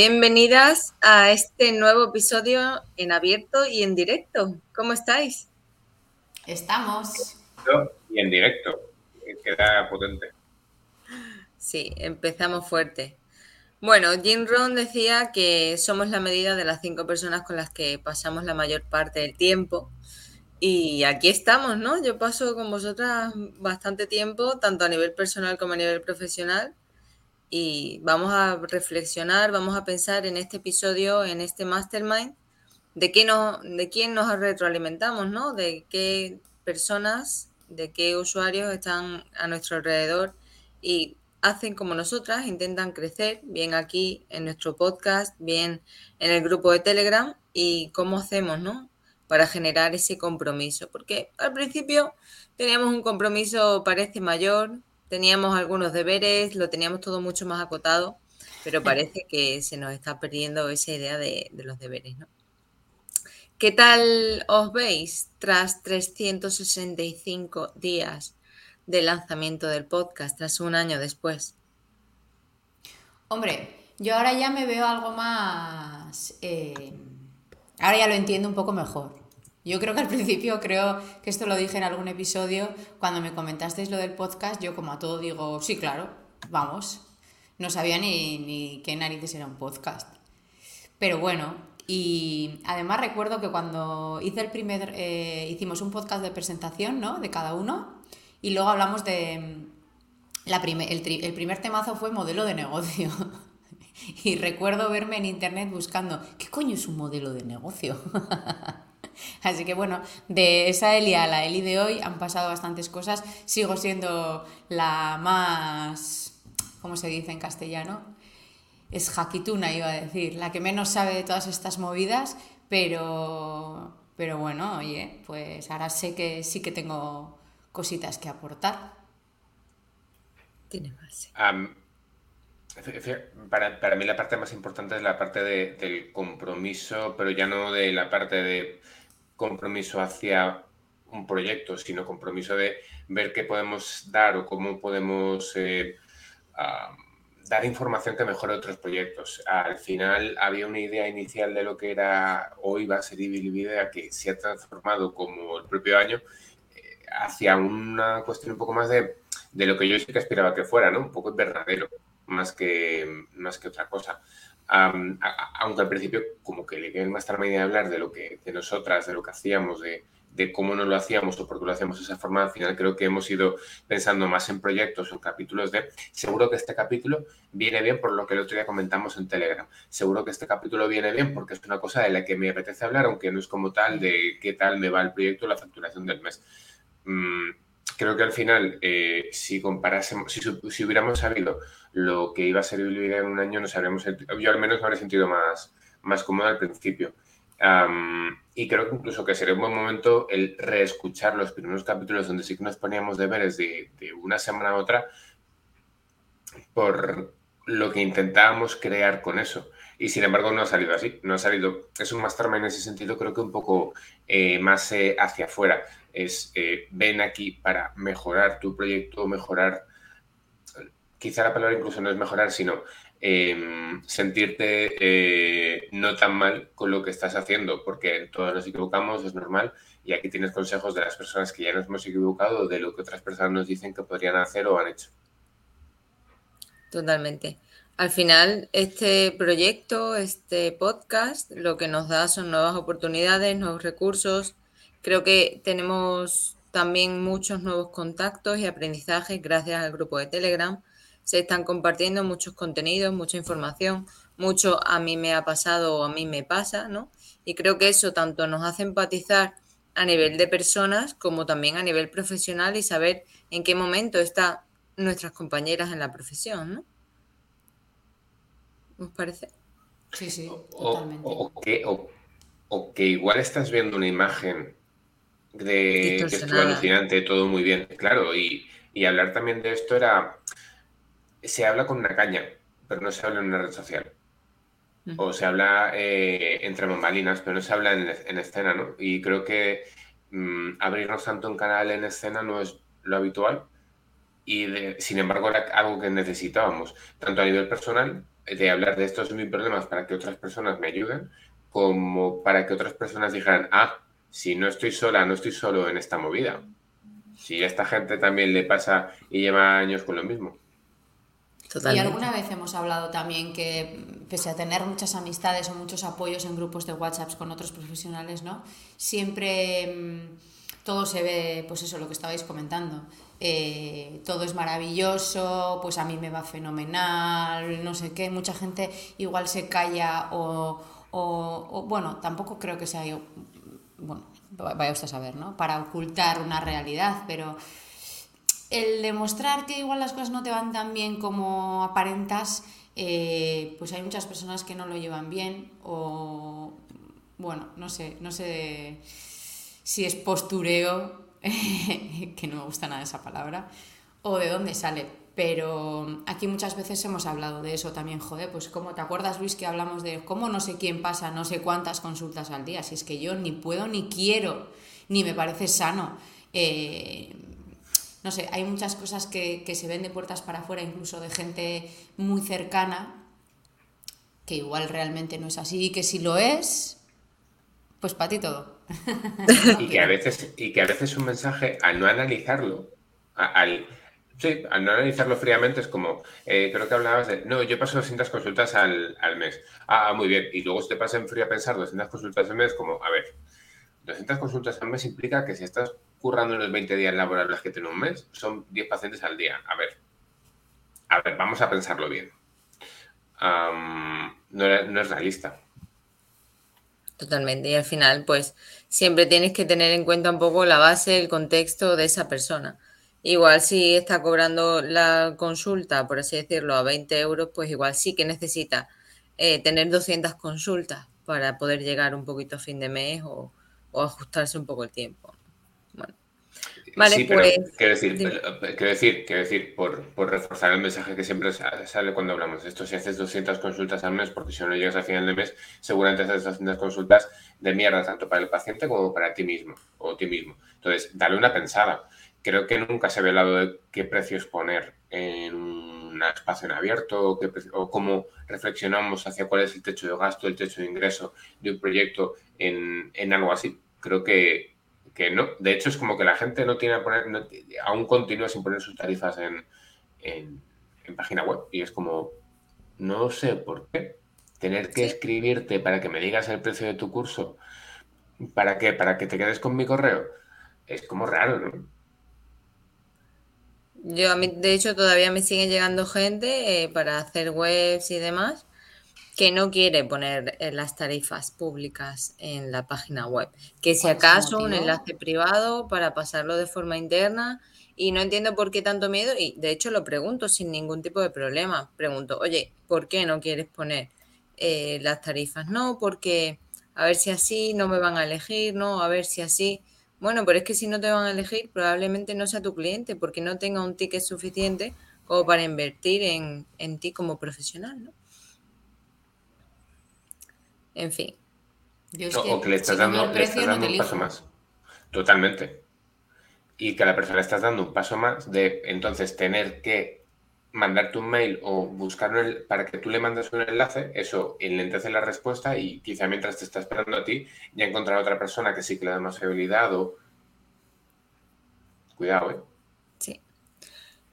Bienvenidas a este nuevo episodio en abierto y en directo. ¿Cómo estáis? Estamos. Y en directo. Queda potente. Sí, empezamos fuerte. Bueno, Jim Rohn decía que somos la medida de las cinco personas con las que pasamos la mayor parte del tiempo. Y aquí estamos, ¿no? Yo paso con vosotras bastante tiempo, tanto a nivel personal como a nivel profesional y vamos a reflexionar, vamos a pensar en este episodio, en este mastermind, de, qué no, de quién nos retroalimentamos, ¿no? De qué personas, de qué usuarios están a nuestro alrededor y hacen como nosotras, intentan crecer, bien aquí en nuestro podcast, bien en el grupo de Telegram y cómo hacemos, ¿no? Para generar ese compromiso. Porque al principio teníamos un compromiso, parece mayor, teníamos algunos deberes, lo teníamos todo mucho más acotado, pero parece que se nos está perdiendo esa idea de, los deberes, ¿no? ¿Qué tal os veis tras 365 días de lanzamiento del podcast, tras un año después? Hombre, yo ahora ya me veo algo más... Eh, ahora ya lo entiendo un poco mejor. Yo creo que al principio, creo que esto lo dije en algún episodio, cuando me comentasteis lo del podcast, yo como a todo digo, sí, claro, vamos. No sabía ni, ni qué narices era un podcast. Pero bueno, y además recuerdo que cuando hice el primer, eh, hicimos un podcast de presentación, ¿no? De cada uno, y luego hablamos de... La el, el primer temazo fue modelo de negocio. y recuerdo verme en internet buscando, ¿qué coño es un modelo de negocio? Así que bueno, de esa Eli a la Eli de hoy han pasado bastantes cosas. Sigo siendo la más, ¿cómo se dice en castellano? Es jaquituna, iba a decir, la que menos sabe de todas estas movidas, pero, pero bueno, oye, pues ahora sé que sí que tengo cositas que aportar. Tiene más. para, para, mí la parte más importante es la parte de, del compromiso, pero ya no de la parte de compromiso hacia un proyecto, sino compromiso de ver qué podemos dar o cómo podemos eh, dar información que mejore otros proyectos. Al final había una idea inicial de lo que era o iba a ser Ibilibidea que se ha transformado como el propio año eh, hacia una cuestión un poco más de, de, lo que yo sí que aspiraba que fuera, ¿no? Un poco verdadero, más que, más que otra cosa aunque al principio como que le quedé más tarde de hablar de lo que de nosotras, de lo que hacíamos, de, de, cómo no lo hacíamos o por qué lo hacíamos de esa forma, al final creo que hemos ido pensando más en proyectos o en capítulos de, seguro que este capítulo viene bien por lo que el otro día comentamos en Telegram, seguro que este capítulo viene bien porque es una cosa de la que me apetece hablar, aunque no es como tal de qué tal me va el proyecto la facturación del mes. Mm, creo que al final, eh, si comparásemos, si, si, hubiéramos sabido lo que iba a ser vivir en un año, nos yo al menos me habría sentido más, más cómodo al principio. y creo que incluso que sería un buen momento el reescuchar los primeros capítulos donde sí que nos poníamos deberes de, de una semana a otra por lo que intentábamos crear con eso. Y sin embargo no ha salido así, no ha salido, es un mastermind en ese sentido creo que un poco eh, más eh, hacia afuera es eh, ven aquí para mejorar tu proyecto, mejorar, quizá la palabra incluso no es mejorar, sino em, sentirte eh, no tan mal con lo que estás haciendo, porque todos nos equivocamos, es normal, y aquí tienes consejos de las personas que ya nos hemos equivocado, de lo que otras personas nos dicen que podrían hacer o han hecho. Totalmente. Al final, este proyecto, este podcast, lo que nos da son nuevas oportunidades, nuevos recursos, Creo que tenemos también muchos nuevos contactos y aprendizajes gracias al grupo de Telegram. Se están compartiendo muchos contenidos, mucha información, mucho a mí me ha pasado o a mí me pasa, ¿no? Y creo que eso tanto nos hace empatizar a nivel de personas como también a nivel profesional y saber en qué momento están nuestras compañeras en la profesión, ¿no? ¿Os parece? Sí, sí, totalmente. o que igual estás viendo una imagen de que estuvo alucinante, todo muy bien, claro, y, hablar también de esto era, se habla con una caña, pero no se habla en una red social. O se habla eh, entre bambalinas, pero no se habla en, escena, ¿no? Y creo que mm, abrirnos tanto un canal en escena no es lo habitual y sin embargo era algo que necesitábamos, tanto a nivel personal de hablar de estos mis problemas para que otras personas me ayuden, como para que otras personas dijeran, ah, si no estoy sola, no estoy solo en esta movida. Si a esta gente también le pasa y lleva años con lo mismo. Y alguna vez hemos hablado también que, pese a tener muchas amistades o muchos apoyos en grupos de WhatsApp con otros profesionales, ¿no? Siempre mm, todo se ve, pues eso, lo que estabais comentando. Eh, todo es maravilloso, pues a mí me va fenomenal, no sé qué. Mucha gente igual se calla o, o, bueno, tampoco creo que sea bueno, vaya usted a saber, ¿no? Para ocultar una realidad, pero el demostrar que igual las cosas no te van tan bien como aparentas, eh, pues hay muchas personas que no lo llevan bien o, bueno, no sé, no sé si es postureo, que no me gusta nada esa palabra, o de dónde sale. Pero aquí muchas veces hemos hablado de eso también, joder, pues como te acuerdas Luis que hablamos de cómo no sé quién pasa no sé cuántas consultas al día, si es que yo ni puedo ni quiero, ni me parece sano. Eh, no sé, hay muchas cosas que, se ven de puertas para afuera, incluso de gente muy cercana, que igual realmente no es así y que si lo es, pues para ti todo. y, que a veces, y que a veces un mensaje, al no analizarlo, al, sí, al no analizarlo fríamente, es como, eh, creo que hablabas de, no, yo paso 200 consultas al, mes. Ah, muy bien. Y luego se te pasa en frío a pensar 200 consultas al mes, como, a ver, 200 consultas al mes implica que si estás currando en los 20 días laborables que tiene un mes, son 10 pacientes al día. A ver, a ver, vamos a pensarlo bien. no, es realista. Totalmente. Y al final, pues siempre tienes que tener en cuenta un poco la base, el contexto de esa persona. Igual si está cobrando la consulta, por así decirlo, a 20 euros, pues igual sí que necesita eh, tener 200 consultas para poder llegar un poquito a fin de mes o ajustarse un poco el tiempo. Vale, sí, pero pues, quiero decir, quiero decir, quiero decir por, por, reforzar el mensaje que siempre sale cuando hablamos de esto, si haces 200 consultas al mes, porque si no llegas al final de mes, seguramente haces 200 consultas de mierda, tanto para el paciente como para ti mismo o ti mismo. Entonces, dale una pensada. Creo que nunca se había hablado de qué precios poner en un espacio en abierto o, o cómo reflexionamos hacia cuál es el techo de gasto, el techo de ingreso de un proyecto en, en algo así. Creo que que no, de hecho es como que la gente no tiene a poner, aún continúa sin poner sus tarifas en, en, página web y es como, no sé por qué, tener que escribirte para que me digas el precio de tu curso, ¿para qué? ¿Para que te quedes con mi correo? Es como raro, ¿no? Yo a mí, de hecho, todavía me sigue llegando gente eh, para hacer webs y demás que no quiere poner eh, las tarifas públicas en la página web, que si acaso un enlace privado para pasarlo de forma interna y no entiendo por qué tanto miedo y de hecho lo pregunto sin ningún tipo de problema. Pregunto, oye, ¿por qué no quieres poner eh, las tarifas? No, porque a ver si así no me van a elegir, no, a ver si así. Bueno, pero es que si no te van a elegir, probablemente no sea tu cliente porque no tenga un ticket suficiente como para invertir en, en ti como profesional, ¿no? En fin. o que le estás dando, un paso más. Totalmente. Y que a la persona le estás dando un paso más de entonces tener que mandarte un mail o buscar el, para que tú le mandes un enlace, eso enlentece la respuesta y quizá mientras te está esperando a ti ya encontrar a otra persona que sí que le da más fiabilidad o... Cuidado, ¿eh? Sí.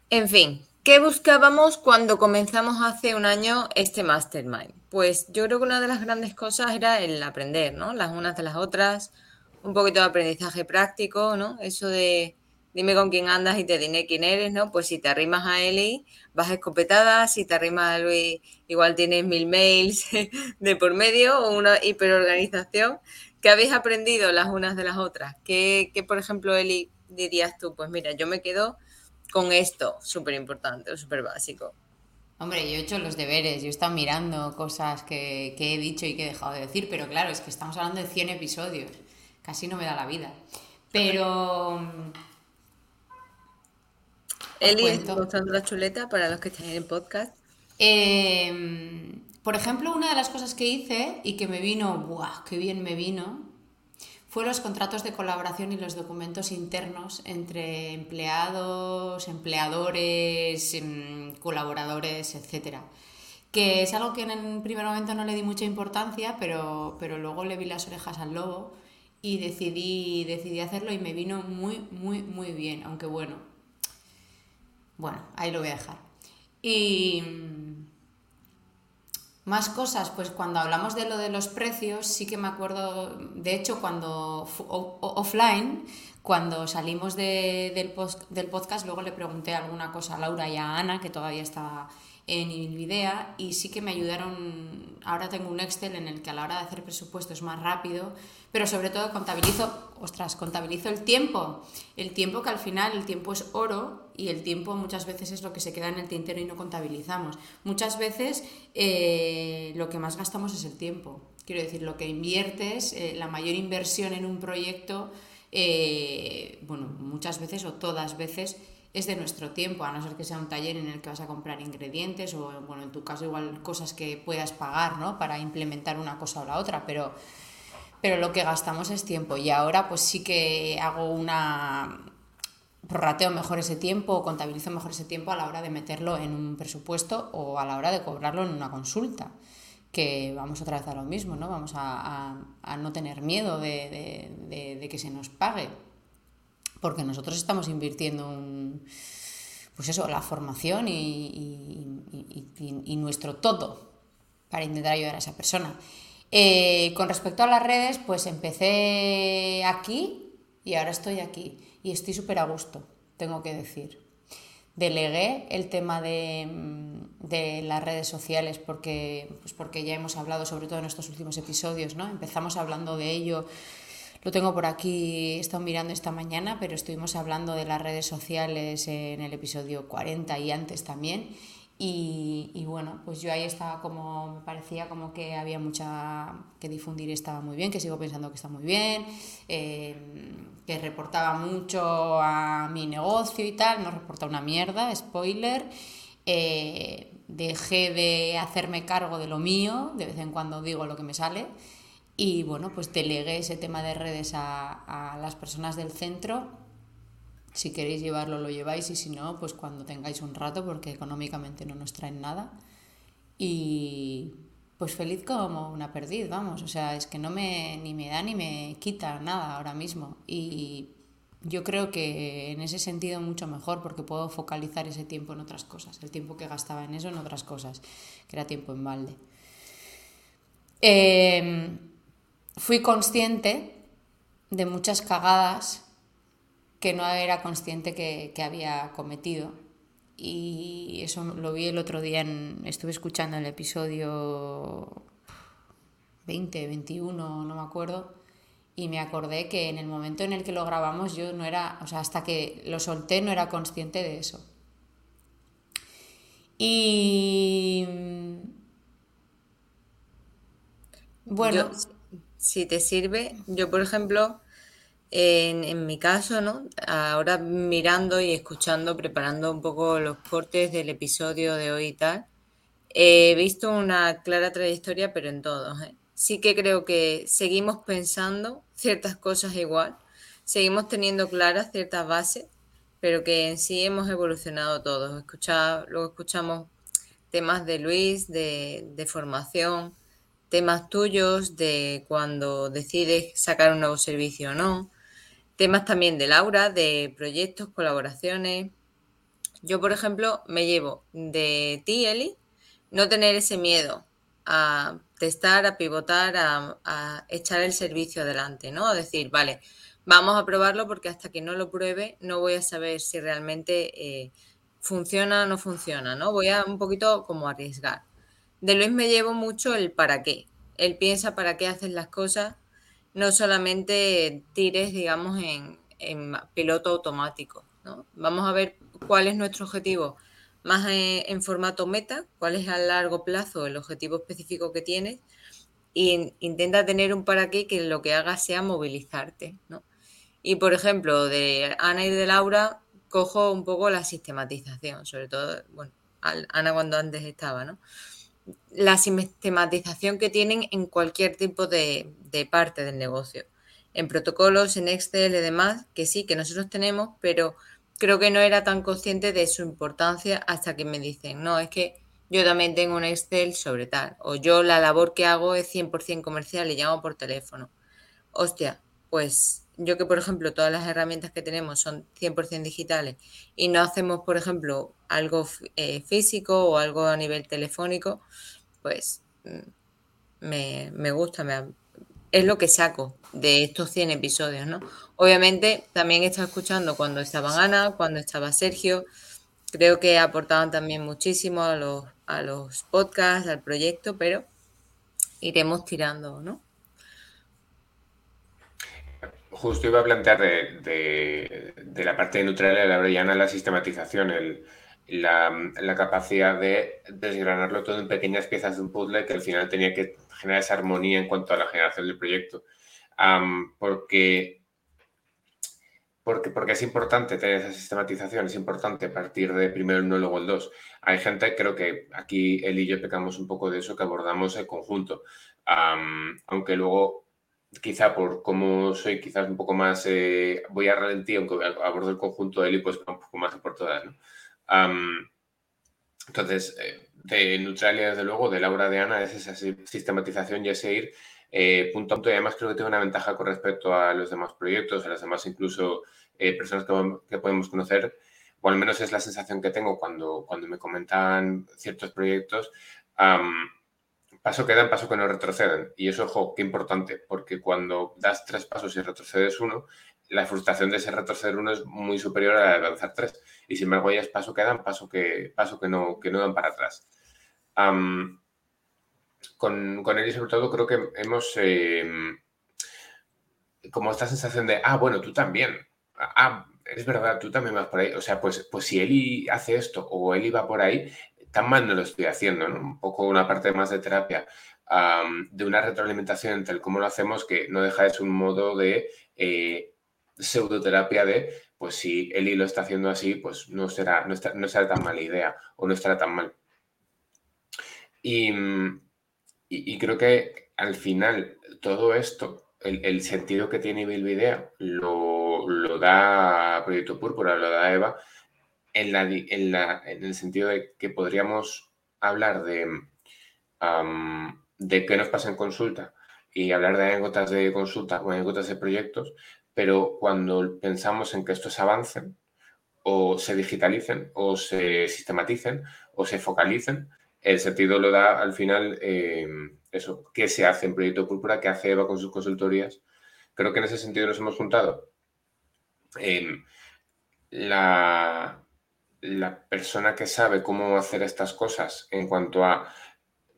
En fin, ¿qué buscábamos cuando comenzamos hace un año este mastermind? Pues yo creo que una de las grandes cosas era el aprender, ¿no? Las unas de las otras, un poquito de aprendizaje práctico, ¿no? Eso de dime con quién andas y te diré quién eres, ¿no? Pues si te arrimas a Eli, vas escopetada, si te arrimas a Luis, igual tienes mil mails de por medio o una hiperorganización. ¿Qué habéis aprendido las unas de las otras? ¿Qué, qué por ejemplo, Eli, dirías tú? Pues mira, yo me quedo con esto, súper importante, súper básico. Hombre, yo he hecho los deberes, yo he estado mirando cosas que, he dicho y que he dejado de decir, pero claro, es que estamos hablando de 100 episodios, casi no me da la vida. Pero... Eli, mostrando la chuleta para los que están en el podcast. Em, por ejemplo, una de las cosas que hice y que me vino, ¡buah! ¡Qué bien me vino! Fue los contratos de colaboración y los documentos internos entre empleados, empleadores, em, colaboradores, etc. que es algo que en el primer momento no le di mucha importancia, pero, pero luego le vi las orejas al lobo y decidí, decidí hacerlo y me vino muy, muy, muy bien, aunque bueno, bueno, ahí lo voy a dejar. Y más cosas, pues cuando hablamos de lo de los precios, sí que me acuerdo, de hecho, cuando offline, cuando salimos del, del podcast, luego le pregunté alguna cosa a Laura y a Ana, que todavía estaba en Ilvidea y sí que me ayudaron, ahora tengo un Excel en el que a la hora de hacer presupuesto es más rápido, pero sobre todo contabilizo, ostras, contabilizo el tiempo, el tiempo que al final el tiempo es oro y el tiempo muchas veces es lo que se queda en el tintero y no contabilizamos. Muchas veces eh, lo que más gastamos es el tiempo, quiero decir, lo que inviertes, eh, la mayor inversión en un proyecto, eh, bueno, muchas veces o todas veces es de nuestro tiempo, a no ser que sea un taller en el que vas a comprar ingredientes o, bueno, en tu caso igual cosas que puedas pagar, ¿no? Para implementar una cosa o la otra, pero, pero lo que gastamos es tiempo y ahora pues sí que hago una prorrateo mejor ese tiempo o contabilizo mejor ese tiempo a la hora de meterlo en un presupuesto o a la hora de cobrarlo en una consulta que vamos otra vez a lo mismo, ¿no? Vamos a, no tener miedo de que se nos pague porque nosotros estamos invirtiendo pues eso, la formación y, nuestro todo para intentar ayudar a esa persona. Eh, con respecto a las redes, pues empecé aquí y ahora estoy aquí y estoy súper a gusto, tengo que decir. Delegué el tema de, de, las redes sociales porque, pues porque ya hemos hablado, sobre todo en estos últimos episodios, ¿no? Empezamos hablando de ello lo tengo por aquí, he estado mirando esta mañana, pero estuvimos hablando de las redes sociales en el episodio 40 y antes también. Y, bueno, pues yo ahí estaba como, me parecía como que había mucha que difundir, estaba muy bien, que sigo pensando que está muy bien, eh, que reportaba mucho a mi negocio y tal, no reporta una mierda, spoiler. Eh, dejé de hacerme cargo de lo mío, de vez en cuando digo lo que me sale y bueno, pues delegué ese tema de redes a, a las personas del centro. Si queréis llevarlo, lo lleváis y si no, pues cuando tengáis un rato, porque económicamente no nos traen nada. Y pues feliz como una perdiz, vamos. O sea, es que no me ni me da ni me quita nada ahora mismo. Y yo creo que en ese sentido mucho mejor porque puedo focalizar ese tiempo en otras cosas, el tiempo que gastaba en eso en otras cosas, que era tiempo en balde. Eh, fui consciente de muchas cagadas que no era consciente que, había cometido. Y eso lo vi el otro día, en, estuve escuchando el episodio 20, 21, no me acuerdo, y me acordé que en el momento en el que lo grabamos yo no era, o sea, hasta que lo solté no era consciente de eso. Y... Bueno si te sirve, yo por ejemplo, en, mi caso, ¿no? Ahora mirando y escuchando, preparando un poco los cortes del episodio de hoy y tal, he visto una clara trayectoria, pero en todos. ¿eh? Sí que creo que seguimos pensando ciertas cosas igual, seguimos teniendo claras ciertas bases, pero que en sí hemos evolucionado todos. Escuchado, luego escuchamos temas de Luis, de, de formación, temas tuyos de cuando decides sacar un nuevo servicio o no, temas también de Laura, de proyectos, colaboraciones. Yo, por ejemplo, me llevo de ti, Eli, no tener ese miedo a testar, a pivotar, a, echar el servicio adelante, ¿no? A decir, vale, vamos a probarlo porque hasta que no lo pruebe no voy a saber si realmente eh, funciona o no funciona, ¿no? Voy a un poquito como arriesgar. De Luis me llevo mucho el para qué. Él piensa para qué haces las cosas, no solamente tires, digamos, en, piloto automático. ¿no? Vamos a ver cuál es nuestro objetivo más en, formato meta, cuál es a largo plazo el objetivo específico que tienes e intenta tener un para qué que lo que haga sea movilizarte. ¿no? Y por ejemplo, de Ana y de Laura cojo un poco la sistematización, sobre todo, bueno, Ana cuando antes estaba, ¿no? La sistematización que tienen en cualquier tipo de, parte del negocio. En protocolos, en Excel y demás, que sí, que nosotros tenemos, pero creo que no era tan consciente de su importancia hasta que me dicen, no, es que yo también tengo un Excel sobre tal. O yo la labor que hago es 100% comercial y llamo por teléfono. Hostia, pues yo que por ejemplo todas las herramientas que tenemos son 100% digitales y no hacemos por ejemplo algo eh, físico o algo a nivel telefónico, pues mm, me, me gusta, me, es lo que saco de estos 100 episodios, ¿no? Obviamente también he estado escuchando cuando estaba Ana, cuando estaba Sergio, creo que aportaban también muchísimo a los, a los podcasts, al proyecto, pero iremos tirando, ¿no? Justo iba a plantear de, la parte de Neutralia la Brellana la sistematización, la, la, capacidad de desgranarlo todo en pequeñas piezas de un puzzle que al final tenía que generar esa armonía en cuanto a la generación del proyecto. porque, porque, porque es importante tener esa sistematización, es importante partir de primero el 1 luego el 2. Hay gente, creo que aquí él y yo pecamos un poco de eso, que abordamos el conjunto. aunque luego, quizá por cómo soy quizás un poco más, eh, voy a ralentí, aunque abordo el conjunto, él y pues un poco más por todas. entonces, eh, de Neutralia, desde luego, de Laura de Ana, es esa sistematización y ese ir eh, punto a punto. Y además creo que tiene una ventaja con respecto a los demás proyectos, a las demás incluso eh, personas que, podemos conocer, o al menos es la sensación que tengo cuando, cuando me comentan ciertos proyectos. Paso que dan, paso que no retroceden. Y eso, ojo, qué importante, porque cuando das tres pasos y retrocedes uno, la frustración de ese retroceder uno es muy superior a la de avanzar tres. Y sin embargo, es paso que dan, paso que, paso que, no, que no dan para atrás con, con él y sobre todo creo que hemos em, como esta sensación de, ah, bueno, tú también. Ah, es verdad, tú también vas por ahí. O sea, pues, pues si Eli hace esto o Eli va por ahí, tan mal no lo estoy haciendo, ¿no? Un poco una parte más de terapia, de una retroalimentación entre el cómo lo hacemos que no deja de ser un modo de eh, pseudoterapia de, pues si Eli lo está haciendo así, pues no será, no, no será tan mala idea o no estará tan mal. Y, creo que al final todo esto, el, sentido que tiene Bilbidea, lo, lo da Proyecto Púrpura, lo da Eva, en, la, en, la, en el sentido de que podríamos hablar de, de qué nos pasa en consulta y hablar de anécdotas de consulta o anécdotas de proyectos, pero cuando pensamos en que estos avancen o se digitalicen o se sistematicen o se focalicen, el sentido lo da al final eh, eso, qué se hace en Proyecto Púrpura, qué hace Eva con sus consultorías. Creo que en ese sentido nos hemos juntado. la, la persona que sabe cómo hacer estas cosas en cuanto a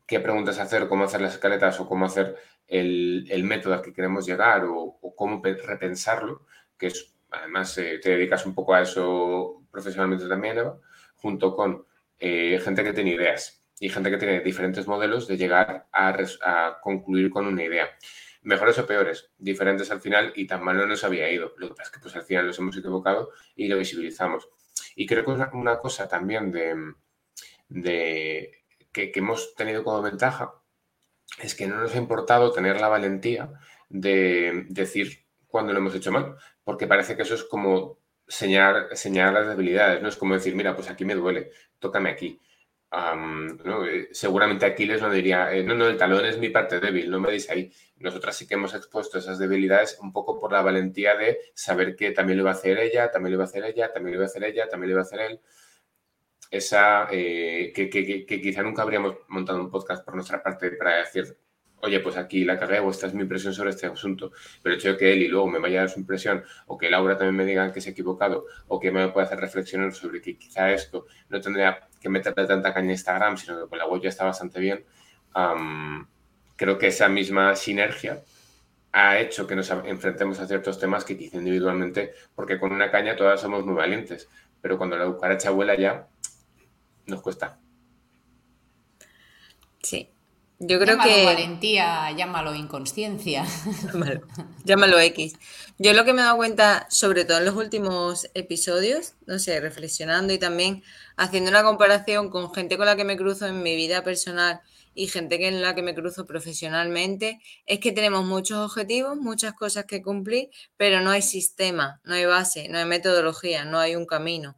qué preguntas hacer, cómo hacer las escaletas o cómo hacer el, método al que queremos llegar o, cómo repensarlo, que es, además eh, te dedicas un poco a eso profesionalmente también, Eva, junto con eh, gente que tiene ideas y gente que tiene diferentes modelos de llegar a, concluir con una idea. Mejores o peores, diferentes al final y tan mal no nos había ido. Lo que pasa es que pues, al final nos hemos equivocado y lo visibilizamos. Y creo que una, cosa también de, de que, que, hemos tenido como ventaja es que no nos ha importado tener la valentía de decir cuando lo hemos hecho mal, porque parece que eso es como señalar, señalar las debilidades, no es como decir, mira, pues aquí me duele, tócame aquí. Eh, seguramente Aquiles no diría, eh, no, no, el talón es mi parte débil, no me deis ahí. Nosotras sí que hemos expuesto esas debilidades un poco por la valentía de saber que también lo va a hacer ella, también lo va a hacer ella, también lo va a hacer ella, también lo va a hacer él. Esa, eh, que, que, que, quizá nunca habríamos montado un podcast por nuestra parte para decir, oye, pues aquí la cagué o esta es mi impresión sobre este asunto. Pero el hecho de que él y luego me vaya a dar su impresión o que Laura también me diga que se ha equivocado o que me pueda hacer reflexionar sobre que quizá esto no tendría que meterle tanta caña a Instagram, sino que con la web ya está bastante bien, creo que esa misma sinergia ha hecho que nos enfrentemos a ciertos temas que quizá individualmente, porque con una caña todas somos muy valientes, pero cuando la cucaracha vuela ya, nos cuesta. Sí, yo creo llámalo que. valentía, llámalo inconsciencia. Llámalo, X. Yo lo que me he dado cuenta, sobre todo en los últimos episodios, no sé, reflexionando y también haciendo una comparación con gente con la que me cruzo en mi vida personal y gente con la que me cruzo profesionalmente, es que tenemos muchos objetivos, muchas cosas que cumplir, pero no hay sistema, no hay base, no hay metodología, no hay un camino.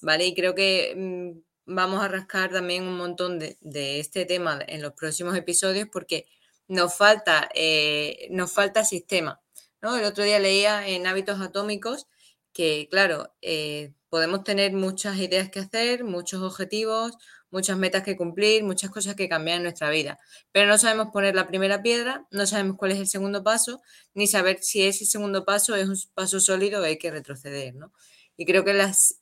¿Vale? Y creo que mm, vamos a rascar también un montón de, este tema en los próximos episodios porque nos falta, eh, nos falta sistema. ¿no? El otro día leía en Hábitos Atómicos que, claro, eh, podemos tener muchas ideas que hacer, muchos objetivos, muchas metas que cumplir, muchas cosas que cambiar en nuestra vida, pero no sabemos poner la primera piedra, no sabemos cuál es el segundo paso, ni saber si ese segundo paso es un paso sólido o hay que retroceder, ¿no? Y creo que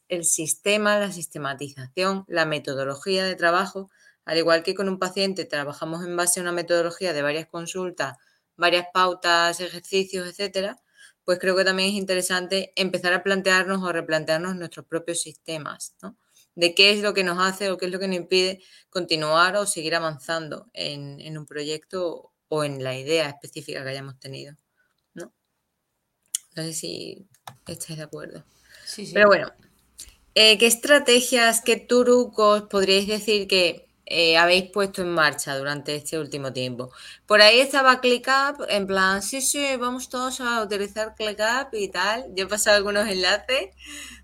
el sistema, la sistematización, la metodología de trabajo, al igual que con un paciente trabajamos en base a una metodología de varias consultas, varias pautas, ejercicios, etcétera, pues creo que también es interesante empezar a plantearnos o replantearnos nuestros propios sistemas, ¿no? De qué es lo que nos hace o qué es lo que nos impide continuar o seguir avanzando en, un proyecto o en la idea específica que hayamos tenido, ¿no? No sé si estáis de acuerdo. Pero bueno, eh, ¿qué estrategias, qué trucos podríais decir que eh, habéis puesto en marcha durante este último tiempo. Por ahí estaba ClickUp, en plan, sí, sí, vamos todos a utilizar ClickUp y tal. Yo he pasado algunos enlaces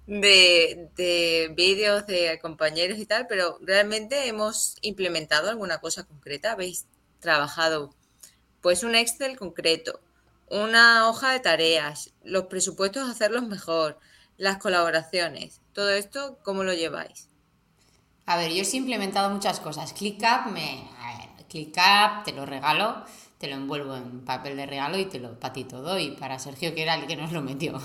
de, de vídeos de compañeros y tal, pero realmente hemos implementado alguna cosa concreta. Habéis trabajado pues un Excel concreto, una hoja de tareas, los presupuestos hacerlos mejor, las colaboraciones. Todo esto, ¿cómo lo lleváis? A ver, yo he implementado muchas cosas. ClickUp me. A ver, ClickUp te lo regalo, te lo envuelvo en papel de regalo y te lo para ti todo. Y para Sergio, que era el que nos lo metió.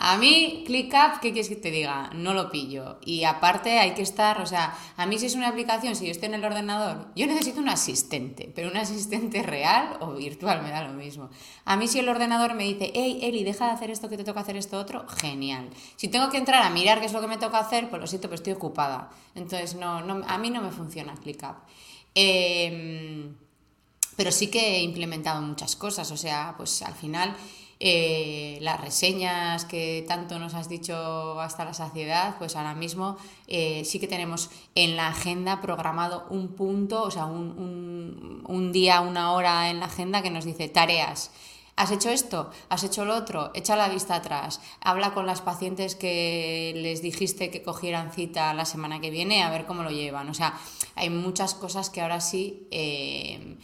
A mí, ClickUp, ¿qué quieres que te diga? No lo pillo. Y aparte hay que estar, o sea, a mí si es una aplicación, si yo estoy en el ordenador, yo necesito un asistente, pero un asistente real o virtual me da lo mismo. A mí si el ordenador me dice, hey, Eli, deja de hacer esto que te toca hacer esto otro, genial. Si tengo que entrar a mirar qué es lo que me toca hacer, pues lo siento, pues estoy ocupada. Entonces, no, no a mí no me funciona ClickUp. Em, pero sí que he implementado muchas cosas, o sea, pues al final eh, las reseñas que tanto nos has dicho hasta la saciedad, pues ahora mismo eh, sí que tenemos en la agenda programado un punto, o sea, un, un, día, una hora en la agenda que nos dice tareas. ¿Has hecho esto? ¿Has hecho lo otro? Echa la vista atrás. Habla con las pacientes que les dijiste que cogieran cita la semana que viene a ver cómo lo llevan. O sea, hay muchas cosas que ahora sí eh,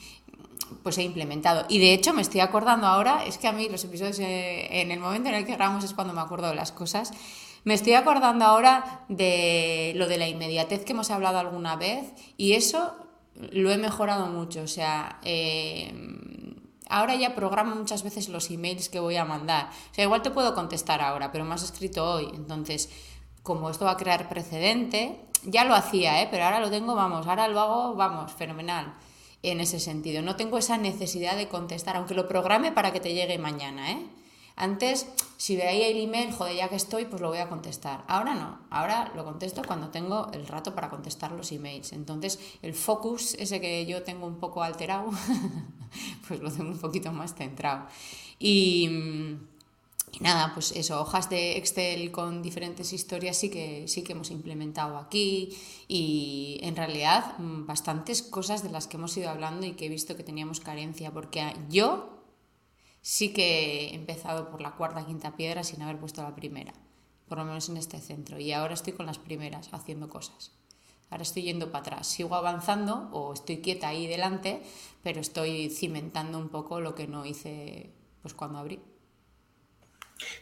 pues he implementado. Y de hecho me estoy acordando ahora, es que a mí los episodios eh, en el momento en el que grabamos es cuando me acuerdo de las cosas. Me estoy acordando ahora de lo de la inmediatez que hemos hablado alguna vez y eso lo he mejorado mucho. O sea, eh, ahora ya programo muchas veces los emails que voy a mandar. O sea, igual te puedo contestar ahora, pero me has escrito hoy. Entonces, como esto va a crear precedente, ya lo hacía, ¿eh? pero ahora lo tengo, vamos, ahora lo hago, vamos, fenomenal en ese sentido. No tengo esa necesidad de contestar, aunque lo programe para que te llegue mañana, ¿eh? Antes, si veía el email, joder, ya que estoy, pues lo voy a contestar. Ahora no, ahora lo contesto cuando tengo el rato para contestar los emails. Entonces, el focus, ese que yo tengo un poco alterado, pues lo tengo un poquito más centrado. Y mm, y nada, pues eso, hojas de Excel con diferentes historias sí que, sí que hemos implementado aquí y en realidad mm, bastantes cosas de las que hemos ido hablando y que he visto que teníamos carencia, porque yo sí que he empezado por la cuarta, quinta piedra sin haber puesto la primera, por lo menos en este centro, y ahora estoy con las primeras haciendo cosas. Ahora estoy yendo para atrás, sigo avanzando o estoy quieta ahí delante, pero estoy cimentando un poco lo que no hice pues cuando abrí.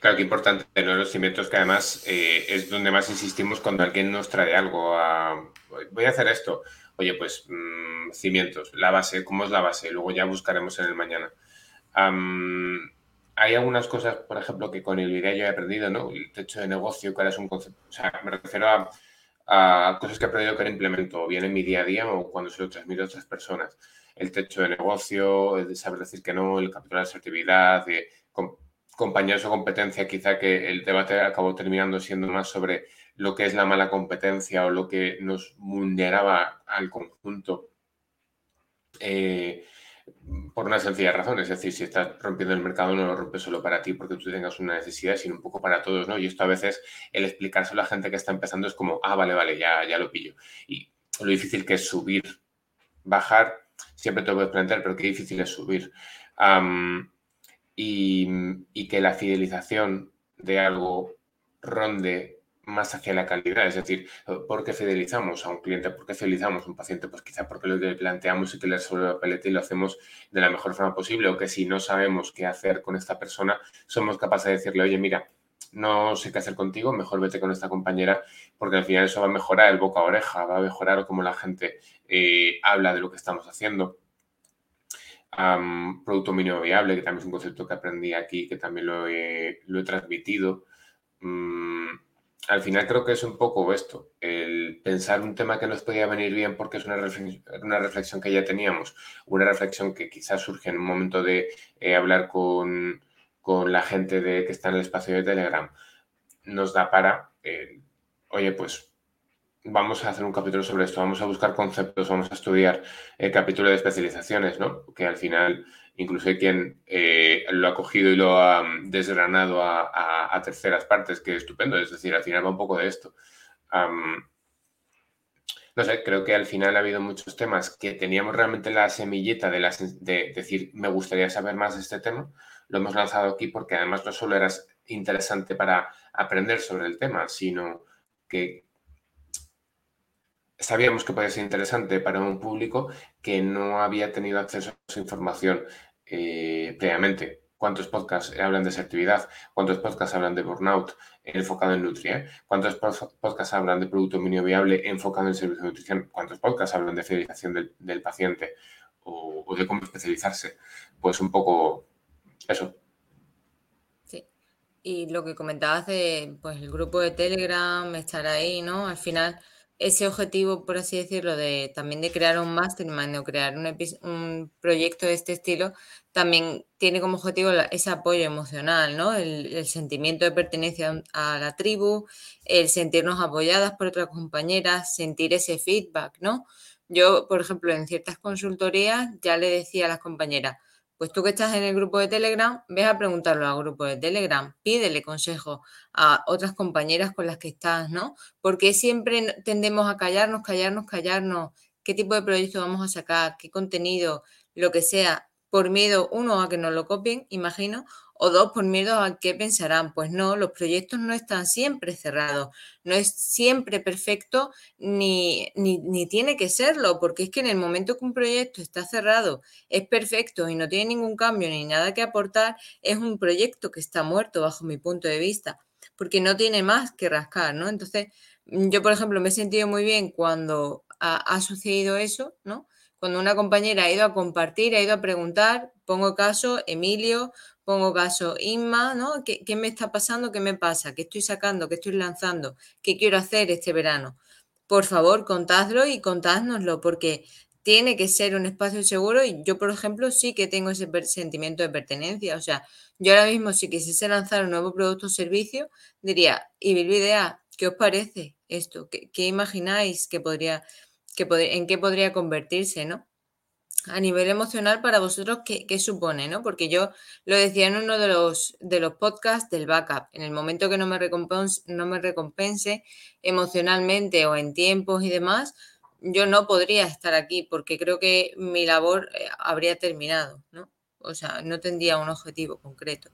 Claro, que importante, ¿no? Los cimientos que además eh, es donde más insistimos cuando alguien nos trae algo. Voy a hacer esto. Oye, pues mm, cimientos, la base, ¿cómo es la base? Luego ya buscaremos en el mañana. hay algunas cosas, por ejemplo, que con el video yo he aprendido, ¿no? El techo de negocio, que ahora es un concepto. O sea, me refiero a, cosas que he aprendido que ahora implemento, bien en mi día a día o cuando se lo transmito a otras personas. El techo de negocio, el de saber decir que no, el capítulo de asertividad, de compañeros o competencia, quizá que el debate acabó terminando siendo más sobre lo que es la mala competencia o lo que nos vulneraba al conjunto eh, por una sencilla razón. Es decir, si estás rompiendo el mercado, no lo rompes solo para ti porque tú tengas una necesidad, sino un poco para todos, ¿no? Y esto a veces, el explicárselo a la gente que está empezando es como, ah, vale, vale, ya, ya lo pillo. Y lo difícil que es subir, bajar, siempre te lo puedes plantear, pero qué difícil es subir y, que la fidelización de algo ronde más hacia la calidad, es decir, ¿por qué fidelizamos a un cliente? ¿Por qué fidelizamos a un paciente? Pues quizá porque lo que planteamos y que le resuelve la paleta y lo hacemos de la mejor forma posible o que si no sabemos qué hacer con esta persona, somos capaces de decirle, oye, mira, no sé qué hacer contigo, mejor vete con esta compañera, porque al final eso va a mejorar el boca a oreja, va a mejorar cómo la gente eh, habla de lo que estamos haciendo. Producto mínimo viable, que también es un concepto que aprendí aquí, que también lo he, transmitido. Mm, al final creo que es un poco esto, el pensar un tema que nos podía venir bien porque es una reflexión, una reflexión que ya teníamos, una reflexión que quizás surge en un momento de eh, hablar con, la gente de, que está en el espacio de Telegram, nos da para, eh, oye, pues vamos a hacer un capítulo sobre esto, vamos a buscar conceptos, vamos a estudiar el capítulo de especializaciones, ¿no? Que al final incluso hay quien eh, lo ha cogido y lo ha mm, desgranado a, terceras partes, que es estupendo, es decir, al final va un poco de esto. no sé, creo que al final ha habido muchos temas que teníamos realmente la semilleta de, de decir, me gustaría saber más de este tema, lo hemos lanzado aquí porque además no solo era interesante para aprender sobre el tema, sino que sabíamos que podía ser interesante para un público que no había tenido acceso a esa información eh, previamente. ¿Cuántos podcasts hablan de asertividad? ¿Cuántos podcasts hablan de burnout enfocado en nutria? ¿Cuántos podcasts hablan de producto mínimo viable enfocado en servicio de nutrición? ¿Cuántos podcasts hablan de fidelización del, paciente o, o, de cómo especializarse? Pues un poco eso. Sí. Y lo que comentabas de pues el grupo de Telegram, estar ahí, ¿no? Al final ese objetivo, por así decirlo, de también de crear un mastermind o crear un, proyecto de este estilo, también tiene como objetivo ese apoyo emocional, ¿no? El, sentimiento de pertenencia a la tribu, el sentirnos apoyadas por otras compañeras, sentir ese feedback, ¿no? Yo, por ejemplo, en ciertas consultorías ya le decía a las compañeras, pues tú que estás en el grupo de Telegram, ves a preguntarlo al grupo de Telegram, pídele consejo a otras compañeras con las que estás, ¿no? Porque siempre tendemos a callarnos, callarnos, callarnos, qué tipo de proyecto vamos a sacar, qué contenido, lo que sea, por miedo, uno, a que nos lo copien, imagino, o dos, por miedo a qué pensarán. Pues no, los proyectos no están siempre cerrados, no es siempre perfecto ni, ni, tiene que serlo, porque es que en el momento que un proyecto está cerrado, es perfecto y no tiene ningún cambio ni nada que aportar, es un proyecto que está muerto bajo mi punto de vista, porque no tiene más que rascar, ¿no? Entonces, yo, por ejemplo, me he sentido muy bien cuando ha sucedido eso, ¿no? Cuando una compañera ha ido a compartir, ha ido a preguntar, pongo caso, Emilio, pongo caso, Inma, ¿no? ¿Qué, me está pasando? ¿Qué me pasa? ¿Qué estoy sacando? ¿Qué estoy lanzando? ¿Qué quiero hacer este verano? Por favor, contadlo y contádnoslo, porque tiene que ser un espacio seguro y yo, por ejemplo, sí que tengo ese sentimiento de pertenencia. O sea, yo ahora mismo si quisiese lanzar un nuevo producto o servicio, diría, y idea, ¿qué os parece esto? ¿Qué, imagináis que podría, que en qué podría convertirse, no? a nivel emocional para vosotros, ¿qué, supone? ¿no? Porque yo lo decía en uno de los, de los podcasts del backup. En el momento que no me, recompense, no me recompense emocionalmente o en tiempos y demás, yo no podría estar aquí porque creo que mi labor eh, habría terminado, ¿no? O sea, no tendría un objetivo concreto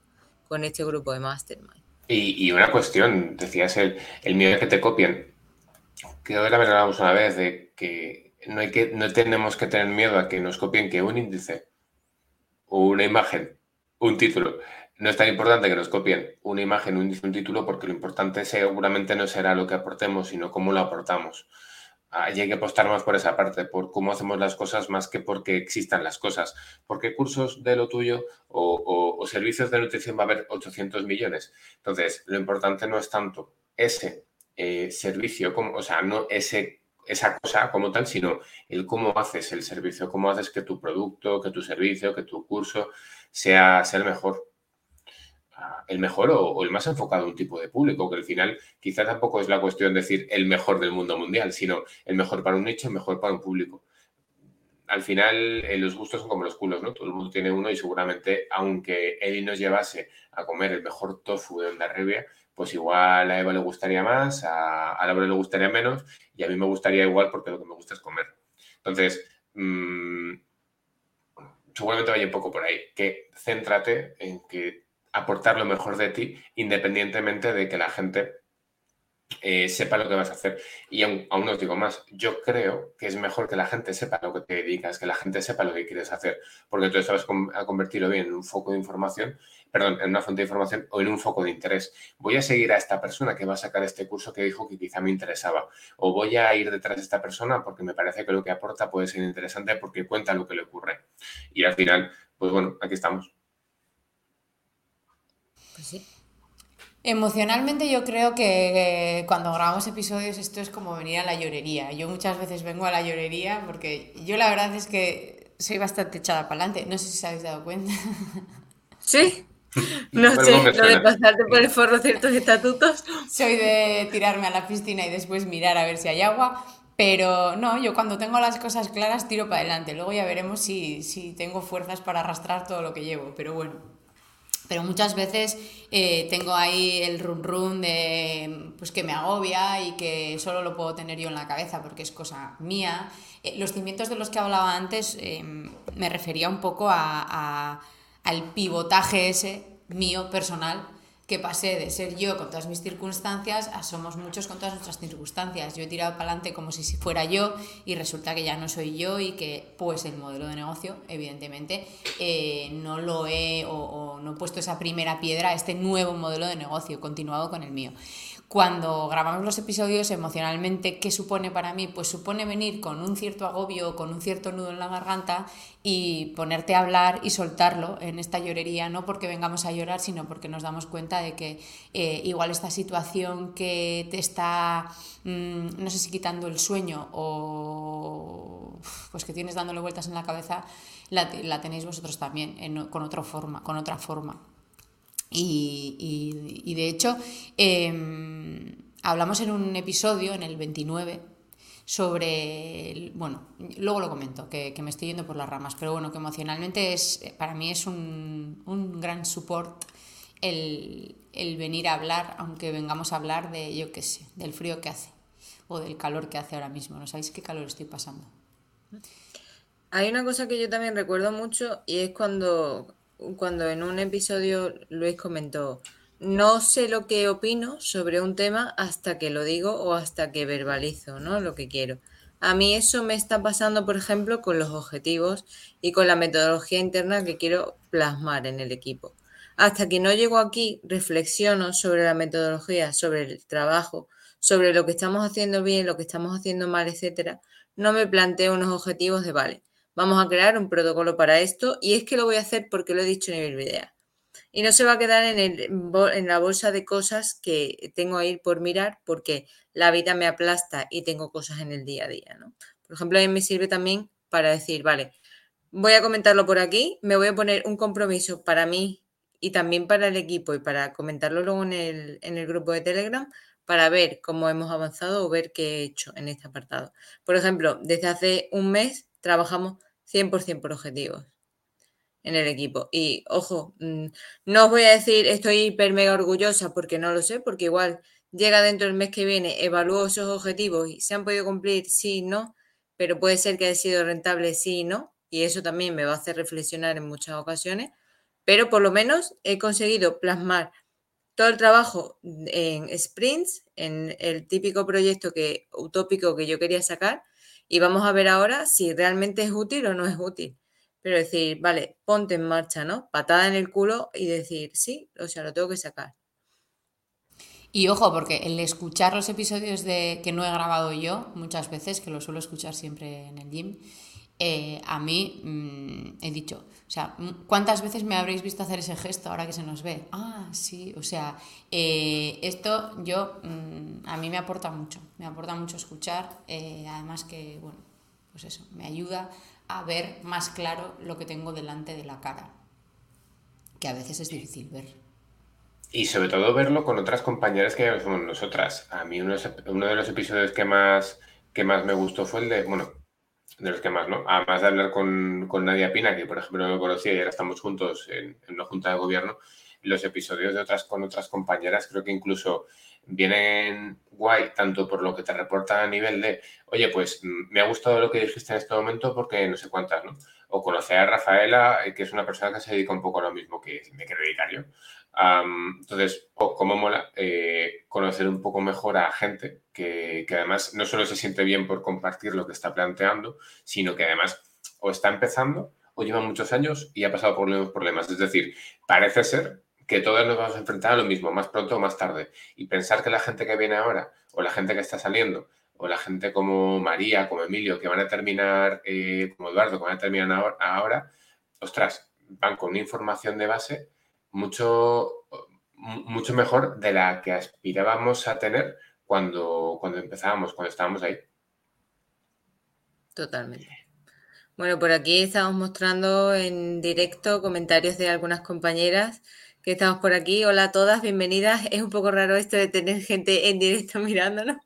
con este grupo de Mastermind. Y, una cuestión, decías el, el miedo a que te copien. Que hoy la hablábamos una vez de que no, hay que, no tenemos que tener miedo a que nos copien que un índice o una imagen, un título. No es tan importante que nos copien una imagen, un índice, un título, porque lo importante seguramente no será lo que aportemos, sino cómo lo aportamos. Hay que apostar más por esa parte, por cómo hacemos las cosas más que porque existan las cosas. Porque cursos de lo tuyo o, servicios de nutrición va a haber 800 millones. Entonces, lo importante no es tanto ese eh, servicio, como, o sea, no ese esa cosa como tal, sino el cómo haces el servicio, cómo haces que tu producto, que tu servicio, que tu curso sea, el mejor. Ah, el mejor o, el más enfocado a un tipo de público, que al final quizá tampoco es la cuestión de decir el mejor del mundo mundial, sino el mejor para un nicho, el mejor para un público. Al final, eh, los gustos son como los culos, ¿no? Todo el mundo tiene uno y seguramente, aunque Eddie nos llevase a comer el mejor tofu de Ondarribia, pues igual a Eva le gustaría más, a, Laura le gustaría menos y a mí me gustaría igual porque lo que me gusta es comer. Entonces, mm, seguramente vaya un poco por ahí, que céntrate en que aportar lo mejor de ti independientemente de que la gente eh, sepa lo que vas a hacer. Y aún, aún os digo más, yo creo que es mejor que la gente sepa lo que te dedicas, que la gente sepa lo que quieres hacer, porque te vas a convertirlo bien en un foco de información, perdón, en una fuente de información o en un foco de interés. Voy a seguir a esta persona que va a sacar este curso que dijo que quizá me interesaba, o voy a ir detrás de esta persona porque me parece que lo que aporta puede ser interesante porque cuenta lo que le ocurre. Y al final, pues bueno, aquí estamos. Pues sí. Emocionalmente yo creo que cuando grabamos episodios esto es como venir a la llorería. Yo muchas veces vengo a la llorería porque yo la verdad es que soy bastante echada para adelante. No sé si os habéis dado cuenta. Sí. No sé, lo de pasarte por el forro ciertos estatutos. Soy de tirarme a la piscina y después mirar a ver si hay agua. Pero no, yo cuando tengo las cosas claras tiro para adelante. Luego ya veremos si, si tengo fuerzas para arrastrar todo lo que llevo. Pero bueno, pero muchas veces eh, tengo ahí el run run de pues que me agobia y que solo lo puedo tener yo en la cabeza porque es cosa mía. Eh, los cimientos de los que hablaba antes eh, me refería un poco a, al pivotaje ese mío personal que pasé de ser yo con todas mis circunstancias a somos muchos con todas nuestras circunstancias. Yo he tirado para adelante como si fuera yo y resulta que ya no soy yo y que pues el modelo de negocio, evidentemente, eh, no lo he o, o no he puesto esa primera piedra a este nuevo modelo de negocio, continuado con el mío cuando grabamos los episodios emocionalmente, ¿qué supone para mí? Pues supone venir con un cierto agobio, con un cierto nudo en la garganta y ponerte a hablar y soltarlo en esta llorería, no porque vengamos a llorar, sino porque nos damos cuenta de que eh, igual esta situación que te está, mm, no sé si quitando el sueño o pues que tienes dándole vueltas en la cabeza, la, tenéis vosotros también con otra forma, con otra forma. Y, de hecho, em, hablamos en un episodio, en el 29, sobre, bueno, luego lo comento, que, me estoy yendo por las ramas, pero bueno, que emocionalmente es, para mí es un, gran support el, el, venir a hablar, aunque vengamos a hablar de, yo qué sé, del frío que hace o del calor que hace ahora mismo. ¿No sabéis qué calor estoy pasando? Hay una cosa que yo también recuerdo mucho y es cuando cuando en un episodio Luis comentó, no sé lo que opino sobre un tema hasta que lo digo o hasta que verbalizo, ¿no? Lo que quiero. A mí eso me está pasando, por ejemplo, con los objetivos y con la metodología interna que quiero plasmar en el equipo. Hasta que no llego aquí, reflexiono sobre la metodología, sobre el trabajo, sobre lo que estamos haciendo bien, lo que estamos haciendo mal, etcétera. No me planteo unos objetivos de, vale, Vamos a crear un protocolo para esto y es que lo voy a hacer porque lo he dicho en el video. Y no se va a quedar en, el, en la bolsa de cosas que tengo a ir por mirar porque la vida me aplasta y tengo cosas en el día a día. ¿no? Por ejemplo, a mí me sirve también para decir, vale, voy a comentarlo por aquí, me voy a poner un compromiso para mí y también para el equipo y para comentarlo luego en el, en el grupo de Telegram para ver cómo hemos avanzado o ver qué he hecho en este apartado. Por ejemplo, desde hace un mes trabajamos 100% por objetivos en el equipo. Y ojo, mm, no os voy a decir estoy hiper mega orgullosa porque no lo sé, porque igual llega dentro del mes que viene, evalúo esos objetivos y se han podido cumplir, sí, no, pero puede ser que haya sido rentable, sí, no, y eso también me va a hacer reflexionar en muchas ocasiones, pero por lo menos he conseguido plasmar todo el trabajo en sprints, en el típico proyecto que utópico que yo quería sacar, y vamos a ver ahora si realmente es útil o no es útil. Pero decir, vale, ponte en marcha, ¿no? Patada en el culo y decir, sí, o sea, lo tengo que sacar. Y ojo, porque el escuchar los episodios de que no he grabado yo, muchas veces, que lo suelo escuchar siempre en el gym, eh, a mí mm, he dicho, o sea, ¿cuántas veces me habréis visto hacer ese gesto ahora que se nos ve? Ah, sí, o sea, eh, esto yo, mm, a mí me aporta mucho, me aporta mucho escuchar, eh, además que, bueno, pues eso, me ayuda a ver más claro lo que tengo delante de la cara, que a veces es difícil ver. Y sobre todo verlo con otras compañeras que somos nosotras. A mí uno de los episodios que más, que más me gustó fue el de, bueno, de los que más, ¿no? Además de hablar con, con, Nadia Pina, que por ejemplo no me conocía y ahora estamos juntos en, una junta de gobierno, los episodios de otras con otras compañeras creo que incluso vienen guay, tanto por lo que te reporta a nivel de, oye, pues mm, me ha gustado lo que dijiste en este momento porque no sé cuántas, ¿no? o conocer a Rafaela, que es una persona que se dedica un poco a lo mismo que me quiero dedicar yo. Entonces, como mola eh, conocer un poco mejor a gente que, que, además no solo se siente bien por compartir lo que está planteando, sino que además o está empezando o lleva muchos años y ha pasado por los problemas. Es decir, parece ser que todos nos vamos a enfrentar a lo mismo, más pronto o más tarde. Y pensar que la gente que viene ahora o la gente que está saliendo o la gente como María, como Emilio, que van a terminar, eh, como Eduardo, que van a terminar ahora, ostras, van con una información de base mucho, mucho mejor de la que aspirábamos a tener cuando, cuando empezábamos, cuando estábamos ahí. Totalmente. Bueno, por aquí estamos mostrando en directo comentarios de algunas compañeras que estamos por aquí. Hola a todas, bienvenidas. Es un poco raro esto de tener gente en directo mirándonos.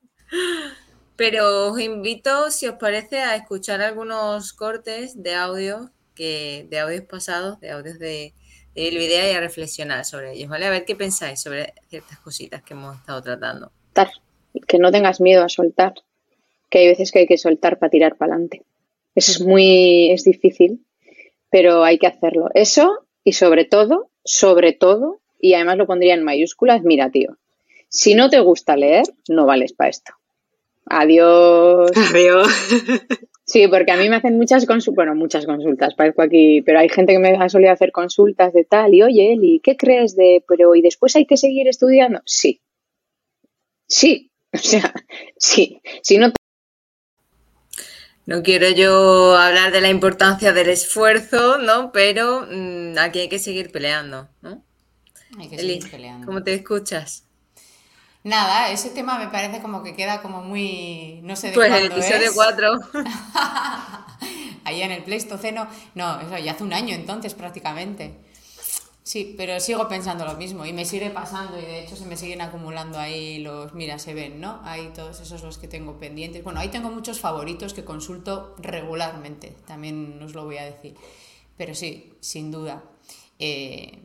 Pero os invito, si os parece, a escuchar algunos cortes de audio, que, de audios pasados, de audios de, de video y a reflexionar sobre ellos, ¿vale? A ver qué pensáis sobre ciertas cositas que hemos estado tratando. Que no tengas miedo a soltar, que hay veces que hay que soltar para tirar para adelante. Eso es muy, es difícil, pero hay que hacerlo. Eso y sobre todo, sobre todo, y además lo pondría en mayúsculas, mira, tío, si no te gusta leer, no vales para esto. Adiós. Adiós. Sí, porque a mí me hacen muchas consultas, bueno, muchas consultas, parezco aquí, pero hay gente que me ha solido hacer consultas de tal, y oye, Eli, ¿qué crees de, pero, y después hay que seguir estudiando? Sí. Sí, o sea, sí. Si no no quiero yo hablar de la importancia del esfuerzo, ¿no? Pero mm, aquí hay que seguir peleando, ¿no? Hay que seguir peleando. ¿Cómo te escuchas? Nada, ese tema me parece como que queda como muy. No sé de Pues el episodio 4. Ahí en el Pleistoceno. No, eso ya hace un año entonces prácticamente. Sí, pero sigo pensando lo mismo y me sigue pasando y de hecho se me siguen acumulando ahí los, mira, se ven, ¿no? Hay todos esos los que tengo pendientes. Bueno, ahí tengo muchos favoritos que consulto regularmente, también os lo voy a decir. Pero sí, sin duda, eh,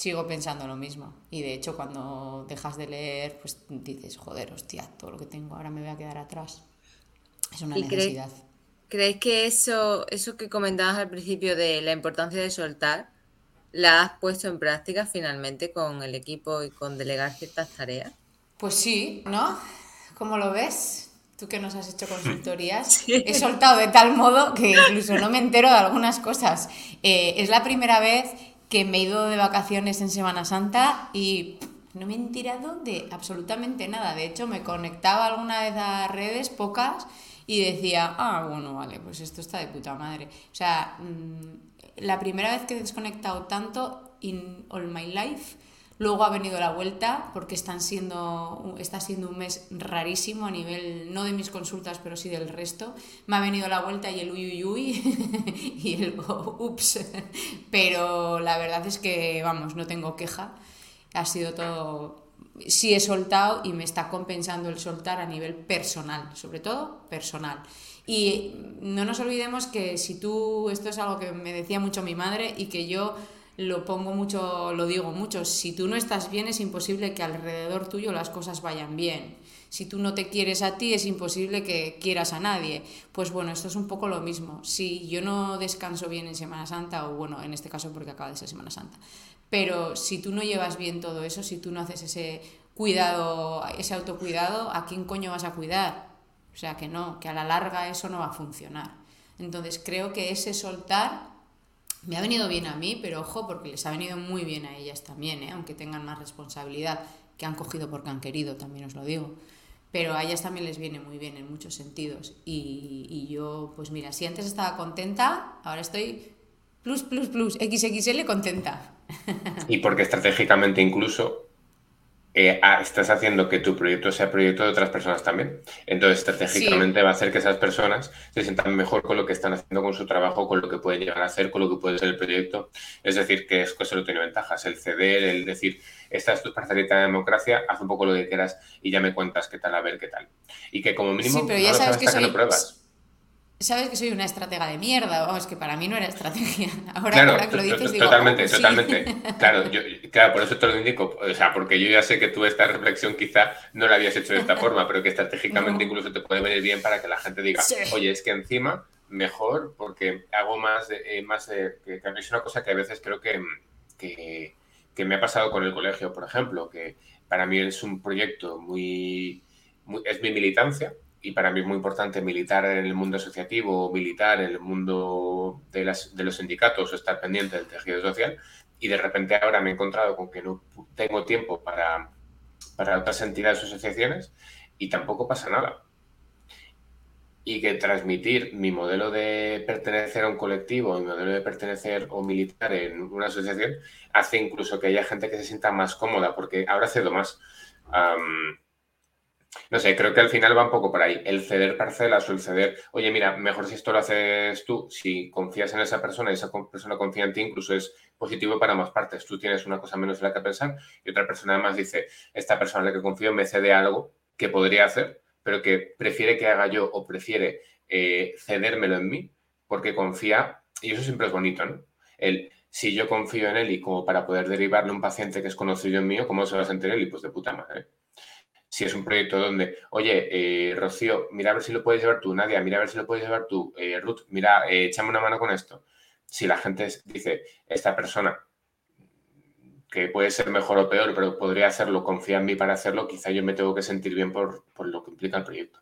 sigo pensando lo mismo. Y de hecho cuando dejas de leer, pues dices, joder, hostia, todo lo que tengo ahora me voy a quedar atrás. Es una necesidad. ¿Crees que eso, eso que comentabas al principio de la importancia de soltar, la has puesto en práctica finalmente con el equipo y con delegar ciertas tareas? Pues sí, ¿no? ¿Cómo lo ves? Tú que nos has hecho consultorías, he soltado de tal modo que incluso no me entero de algunas cosas. Eh, es la primera vez que me he ido de vacaciones en Semana Santa y no me he enterado de absolutamente nada. De hecho, me conectaba alguna vez a redes, pocas, y decía, ah, bueno, vale, pues esto está de puta madre. O sea, mm, la primera vez que he desconectado tanto in all my life. Luego ha venido la vuelta porque están siendo, está siendo un mes rarísimo a nivel, no de mis consultas, pero sí del resto. Me ha venido la vuelta y el uy, uy, uy y el ups. Pero la verdad es que, vamos, no tengo queja. Ha sido todo, sí he soltado y me está compensando el soltar a nivel personal, sobre todo personal. Y no nos olvidemos que si tú, esto es algo que me decía mucho mi madre y que yo lo pongo mucho, lo digo mucho, si tú no estás bien es imposible que alrededor tuyo las cosas vayan bien. Si tú no te quieres a ti es imposible que quieras a nadie. Pues bueno, esto es un poco lo mismo. Si yo no descanso bien en Semana Santa, o bueno, en este caso porque acaba de ser Semana Santa, pero si tú no llevas bien todo eso, si tú no haces ese cuidado, ese autocuidado, ¿a quién coño vas a cuidar? O sea, que no, que a la larga eso no va a funcionar. Entonces creo que ese soltar me ha venido bien a mí, pero ojo, porque les ha venido muy bien a ellas también, ¿eh? aunque tengan más responsabilidad, que han cogido porque han querido, también os lo digo. Pero a ellas también les viene muy bien en muchos sentidos. Y, y yo, pues mira, si antes estaba contenta, ahora estoy plus, plus, plus, XXL contenta. Y porque estratégicamente incluso eh, estás haciendo que tu proyecto sea proyecto de otras personas también. Entonces, estratégicamente va a hacer que esas personas se sientan mejor con lo que están haciendo con su trabajo, con lo que pueden llegar a hacer, con lo que puede ser el proyecto. Es decir, que es que solo tiene ventajas. El ceder, el decir, esta es tu parcelita de democracia, haz un poco lo que quieras y ya me cuentas qué tal, a ver qué tal. Y que como mínimo, sí, pero ya sabes que, soy, pruebas sabes que soy una estratega de mierda, vamos, que para mí no era estrategia. Ahora, que lo dices, digo, totalmente, totalmente. Claro, yo, claro, por eso te lo indico, o sea, porque yo ya sé que tú esta reflexión quizá no la habías hecho de esta forma, pero que estratégicamente incluso te puede venir bien para que la gente diga, oye, es que encima mejor porque hago más de, eh, más de, que, es una cosa que a veces creo que, que, me ha pasado con el colegio, por ejemplo, que para mí es un proyecto muy, es mi militancia y para mí es muy importante militar en el mundo asociativo, militar en el mundo de, las, de los sindicatos estar pendiente del tejido social y de repente ahora me he encontrado con que no tengo tiempo para, para otras entidades o asociaciones y tampoco pasa nada y que transmitir mi modelo de pertenecer a un colectivo, mi modelo de pertenecer o militar en una asociación, hace incluso que haya gente que se sienta más cómoda, porque ahora cedo más. No sé, creo que al final va un poco por ahí. El ceder parcelas o el ceder, oye, mira, mejor si esto lo haces tú, si confías en esa persona y esa persona confía en ti, incluso es positivo para más partes. Tú tienes una cosa menos en la que pensar y otra persona además dice, esta persona en la que confío me cede algo que podría hacer pero que prefiere que haga yo o prefiere eh, cedérmelo en mí porque confía, y eso siempre es bonito, ¿no? El, si yo confío en él y como para poder derivarle un paciente que es conocido en mío, ¿cómo se va a sentir él? Y pues de puta madre. Si es un proyecto donde, oye, eh, Rocío, mira a ver si lo puedes llevar tú, Nadia, mira a ver si lo puedes llevar tú, eh, Ruth, mira, échame una mano con esto. Si la gente dice, esta persona que puede ser mejor o peor, pero podría hacerlo, confía en mí para hacerlo, quizá yo me tengo que sentir bien por, lo que implica el proyecto.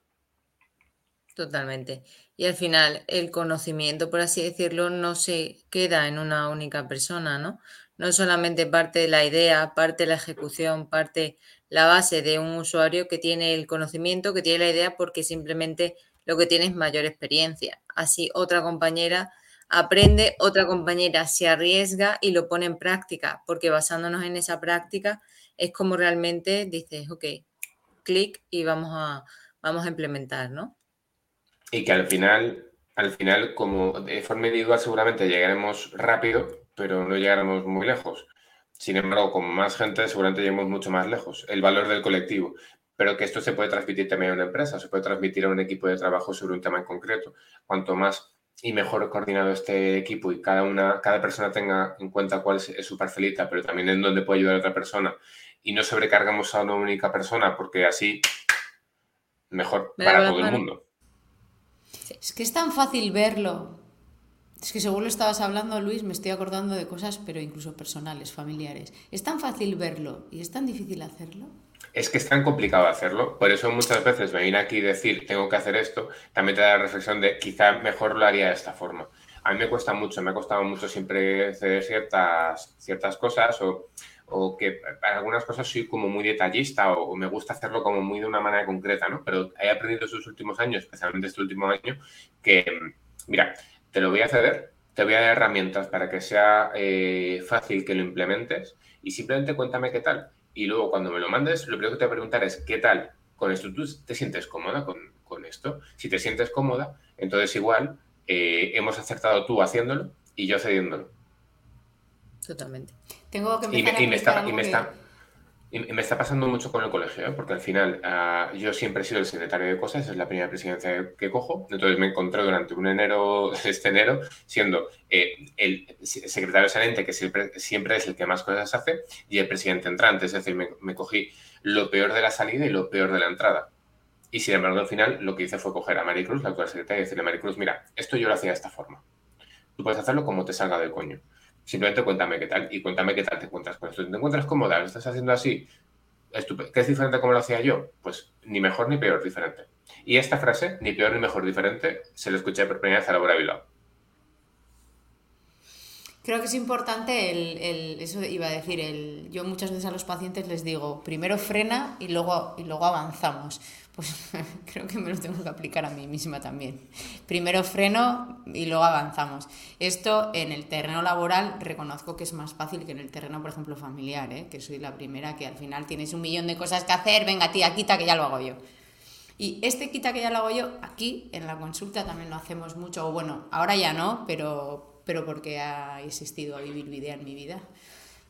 Totalmente. Y al final, el conocimiento, por así decirlo, no se queda en una única persona, ¿no? No solamente parte de la idea, parte de la ejecución, parte la base de un usuario que tiene el conocimiento, que tiene la idea, porque simplemente lo que tiene es mayor experiencia. Así, otra compañera aprende, otra compañera se arriesga y lo pone en práctica, porque basándonos en esa práctica es como realmente dices, ok, clic y vamos a, vamos a implementar, ¿no? Y que al final, al final, como de forma individual seguramente llegaremos rápido, pero no llegaremos muy lejos. Sin embargo, con más gente seguramente lleguemos mucho más lejos. El valor del colectivo. Pero que esto se puede transmitir también a una empresa, se puede transmitir a un equipo de trabajo sobre un tema en concreto. Cuanto más y mejor coordinado este equipo y cada una, cada persona tenga en cuenta cuál es, su parcelita, pero también en dónde puede ayudar a otra persona y no sobrecargamos a una única persona porque así mejor para todo el mundo. Es que es tan fácil verlo. Es que según lo estabas hablando, Luis, me estoy acordando de cosas, pero incluso personales, familiares. Es tan fácil verlo y es tan difícil hacerlo es que es tan complicado hacerlo. Por eso muchas veces me viene aquí decir, tengo que hacer esto, también te da la reflexión de quizá mejor lo haría de esta forma. A mí me cuesta mucho, me ha costado mucho siempre hacer ciertas, ciertas cosas o, o que para algunas cosas soy como muy detallista o, me gusta hacerlo como muy de una manera concreta, ¿no? Pero he aprendido estos últimos años, especialmente este último año, que, mira, te lo voy a ceder, te voy a dar herramientas para que sea eh, fácil que lo implementes y simplemente cuéntame qué tal y luego cuando me lo mandes, lo primero que te voy a preguntar es, ¿qué tal con esto? ¿Tú te sientes cómoda con, esto? Si te sientes cómoda, entonces igual eh, hemos acertado tú haciéndolo y yo cediéndolo. Totalmente. Tengo que empezar y me, está, y me está, y me está pasando mucho con el colegio, ¿eh? porque al final ah, yo siempre he sido el secretario de cosas, es la primera presidencia que cojo, entonces me encontré durante un enero, este enero, siendo eh, el secretario saliente, que siempre, siempre es el que más cosas hace, y el presidente entrante, es decir, me, cogí lo peor de la salida y lo peor de la entrada. Y sin embargo, al final lo que hice fue coger a Maricruz, la actual secretaria, y decirle, Maricruz, mira, esto yo lo hacía de esta forma. Tú puedes hacerlo como te salga del coño. Simplemente cuéntame qué tal y cuéntame qué tal te encuentras con esto. ¿Te encuentras cómoda? ¿Lo estás haciendo así? ¿Qué es diferente como lo hacía yo? Pues ni mejor ni peor, diferente. Y esta frase, ni peor ni mejor, diferente, se lo escuché por primera vez a Laura Bilbao. Creo que es importante el, eso iba a decir, el, yo muchas veces a los pacientes les digo, primero frena y luego, y luego avanzamos pues creo que me lo tengo que aplicar a mí misma también. Primero freno y luego avanzamos. Esto en el terreno laboral reconozco que es más fácil que en el terreno, por ejemplo, familiar, ¿eh? que soy la primera que al final tienes un millón de cosas que hacer, venga tía, quita que ya lo hago yo. Y este quita que ya lo hago yo, aquí en la consulta también lo hacemos mucho, o bueno, ahora ya no, pero, pero porque ha existido a vivir vida en mi vida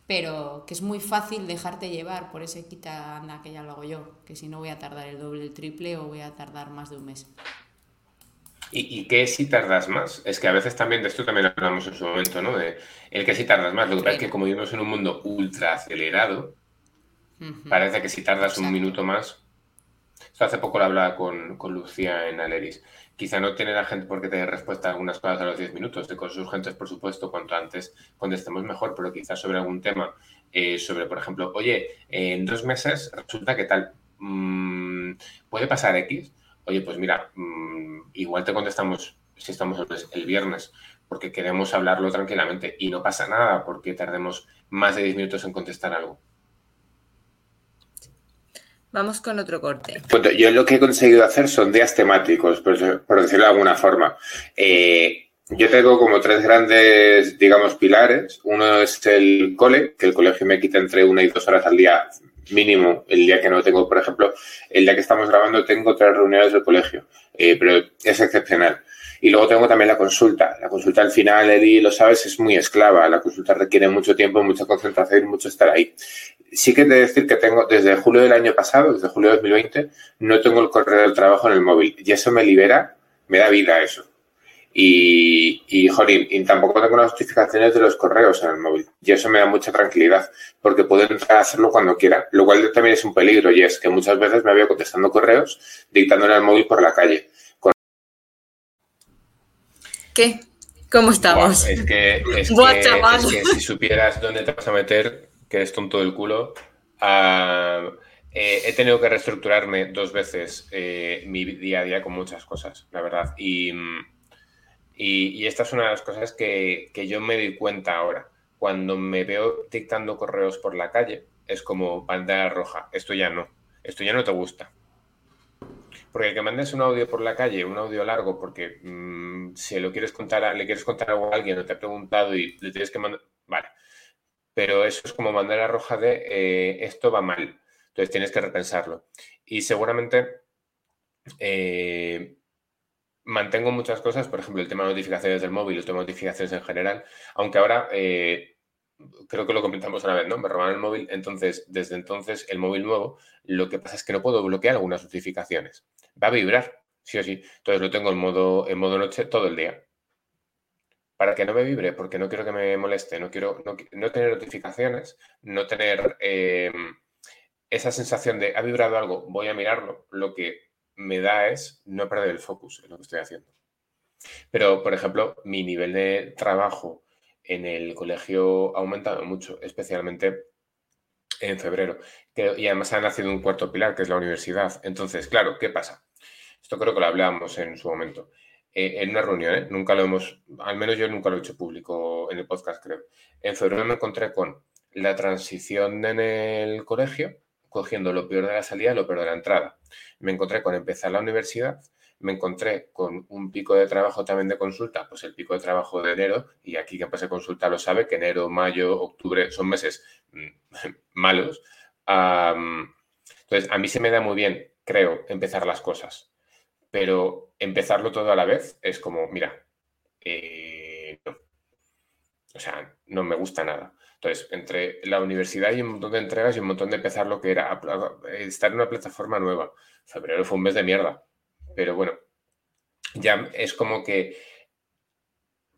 pero que es muy fácil dejarte llevar por ese quita anda que ya lo hago yo, que si no voy a tardar el doble, el triple o voy a tardar más de un mes. ¿Y, qué si tardas más? Es que a veces también de esto también hablamos en su momento, ¿no? De el que si tardas más. Lo que pasa es que como vivimos en un mundo ultra acelerado, parece que si tardas un minuto más, Esto hace poco lo hablaba con, con Lucía en Aleris. Quizá no tiene la gente por qué tener respuesta a algunas cosas a los 10 minutos. De cosas urgentes, por supuesto, cuanto antes contestemos mejor, pero quizás sobre algún tema, eh, sobre, por ejemplo, oye, en dos meses resulta que tal, mm, ¿puede pasar X? Oye, pues mira, mm, igual te contestamos si estamos el viernes, porque queremos hablarlo tranquilamente y no pasa nada porque tardemos más de 10 minutos en contestar algo. Vamos con otro corte. Pues yo lo que he conseguido hacer son días temáticos, por, decirlo de alguna forma. Eh, yo tengo como tres grandes, digamos, pilares. Uno es el cole, que el colegio me quita entre una y dos horas al día mínimo. El día que no tengo, por ejemplo, el día que estamos grabando tengo tres reuniones del colegio, eh, pero es excepcional. Y luego tengo también la consulta. La consulta al final, Eli, lo sabes, es muy esclava. La consulta requiere mucho tiempo, mucha concentración y mucho estar ahí. Sí que te decir que tengo, desde julio del año pasado, desde julio de 2020, no tengo el correo del trabajo en el móvil. Y eso me libera, me da vida eso. Y, y, jolín, y tampoco tengo las notificaciones de los correos en el móvil. Y eso me da mucha tranquilidad, porque puedo entrar a hacerlo cuando quiera. Lo cual también es un peligro, y es que muchas veces me veo contestando correos, dictándole al móvil por la calle. ¿Qué? ¿Cómo estamos? es, que, es, que, si supieras dónde te vas a meter, que eres tonto del culo, ah, eh, he tenido que reestructurarme dos veces eh, mi día a día con muchas cosas, la verdad. Y, y, esta es una de las cosas que, que, yo me doy cuenta ahora. Cuando me veo dictando correos por la calle, es como bandera roja. Esto ya no. Esto ya no te gusta. Porque que mandes un audio por la calle, un audio largo, porque mm, si lo quieres contar, le quieres contar algo a alguien o te ha preguntado y le tienes que mandar. Vale. Pero eso es como mandar a roja de eh, esto va mal. Entonces tienes que repensarlo. Y seguramente eh, mantengo muchas cosas, por ejemplo, el tema de notificaciones del móvil, el tema de notificaciones en general, aunque ahora eh, creo que lo comentamos una vez, ¿no? Me robaron el móvil, entonces, desde entonces, el móvil nuevo, lo que pasa es que no puedo bloquear algunas notificaciones. Va a vibrar, sí o sí. Entonces lo tengo en modo, en modo noche todo el día. Para que no me vibre, porque no quiero que me moleste, no quiero no, tener notificaciones, no tener eh, esa sensación de ha vibrado algo, voy a mirarlo. Lo que me da es no perder el focus en lo que estoy haciendo. Pero, por ejemplo, mi nivel de trabajo en el colegio ha aumentado mucho, especialmente en febrero. y además ha nacido un cuarto pilar, que es la universidad. Entonces, claro, ¿qué pasa? Esto creo que lo hablábamos en su momento. Eh, en una reunión, ¿eh? nunca lo hemos, al menos yo nunca lo he hecho público en el podcast, creo. En febrero me encontré con la transición en el colegio, cogiendo lo peor de la salida y lo peor de la entrada. Me encontré con empezar la universidad me encontré con un pico de trabajo también de consulta, pues el pico de trabajo de enero, y aquí quien pase consulta lo sabe, que enero, mayo, octubre son meses mm, malos. entonces, a mí se me da muy bien, creo, empezar las cosas, pero empezarlo todo a la vez es como, mira, eh, no. O sea, no me gusta nada. Entonces, entre la universidad y un montón de entregas y un montón de empezar lo que era estar en una plataforma nueva. Febrero fue un mes de mierda pero bueno, ya es como que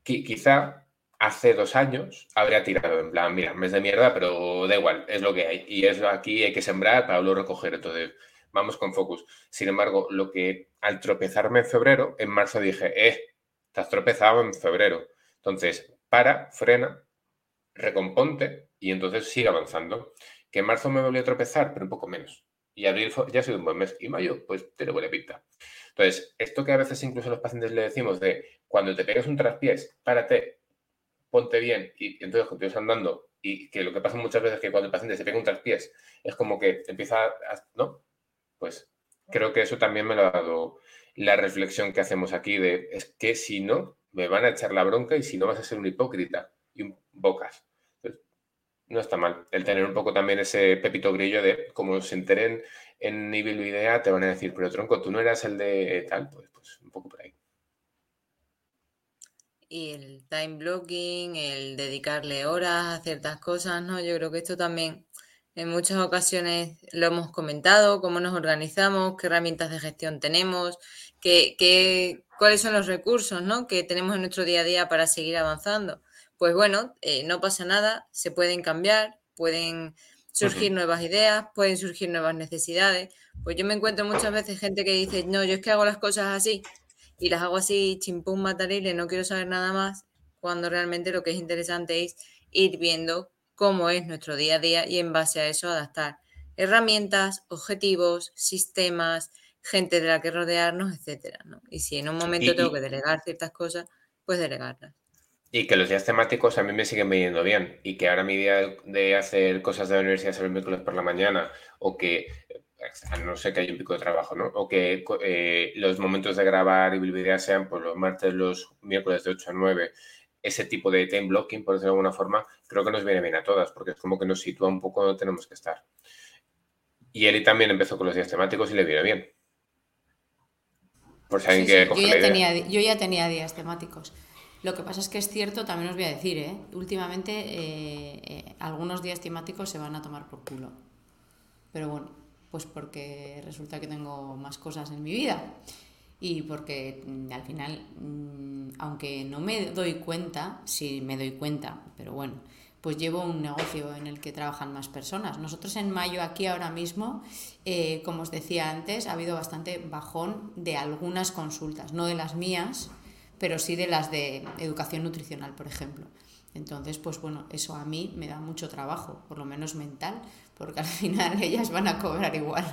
quizá hace dos años habría tirado en plan, mira, mes de mierda, pero da igual, es lo que hay. Y es aquí hay que sembrar para luego recoger. Entonces, vamos con focus. Sin embargo, lo que al tropezarme en febrero, en marzo dije, eh, te has tropezado en febrero. Entonces, para, frena, recomponte y entonces sigue avanzando. Que en marzo me volví a tropezar, pero un poco menos. Y abril ya ha sido un buen mes. Y mayo, pues tiene buena pinta. Entonces, esto que a veces incluso los pacientes le decimos de cuando te pegues un traspiés, párate, ponte bien y, entonces continúas andando y que lo que pasa muchas veces es que cuando el paciente se pega un traspiés es como que empieza a, ¿no? Pues creo que eso también me lo ha dado la reflexión que hacemos aquí de es que si no, me van a echar la bronca y si no vas a ser un hipócrita y un bocas no está mal. El tener un poco también ese pepito grillo de, como se enteren en nivel idea, te van a decir, pero tronco, tú no eras el de tal, pues, pues un poco por ahí. Y el time blocking, el dedicarle horas a ciertas cosas, ¿no? Yo creo que esto también en muchas ocasiones lo hemos comentado, cómo nos organizamos, qué herramientas de gestión tenemos, qué, qué, cuáles son los recursos ¿no? que tenemos en nuestro día a día para seguir avanzando pues bueno, eh, no pasa nada, se pueden cambiar, pueden surgir nuevas ideas, pueden surgir nuevas necesidades. Pues yo me encuentro muchas veces gente que dice, no, yo es que hago las cosas así y las hago así, chimpum, matarile, no quiero saber nada más, cuando realmente lo que es interesante es ir viendo cómo es nuestro día a día y en base a eso adaptar herramientas, objetivos, sistemas, gente de la que rodearnos, etcétera. Y si en un momento tengo que delegar ciertas cosas, pues delegarlas. Y que los días temáticos a mí me siguen viniendo bien. Y que ahora mi día de hacer cosas de la universidad es el miércoles por la mañana, o que no sé que hay un pico de trabajo, ¿no? O que eh, los momentos de grabar y videos sean pues, los martes, los miércoles de 8 a 9. Ese tipo de time blocking, por decirlo de alguna forma, creo que nos viene bien a todas, porque es como que nos sitúa un poco donde tenemos que estar. Y Eli también empezó con los días temáticos y le viene bien. Por si alguien quiere yo, ya tenía, yo ya tenía días temáticos. Lo que pasa es que es cierto, también os voy a decir, ¿eh? últimamente eh, eh, algunos días temáticos se van a tomar por culo. Pero bueno, pues porque resulta que tengo más cosas en mi vida y porque mm, al final, mm, aunque no me doy cuenta, sí me doy cuenta, pero bueno, pues llevo un negocio en el que trabajan más personas. Nosotros en mayo aquí ahora mismo, eh, como os decía antes, ha habido bastante bajón de algunas consultas, no de las mías, pero sí de las de educación nutricional, por ejemplo. Entonces, pues bueno, eso a mí me da mucho trabajo, por lo menos mental, porque al final ellas van a cobrar igual.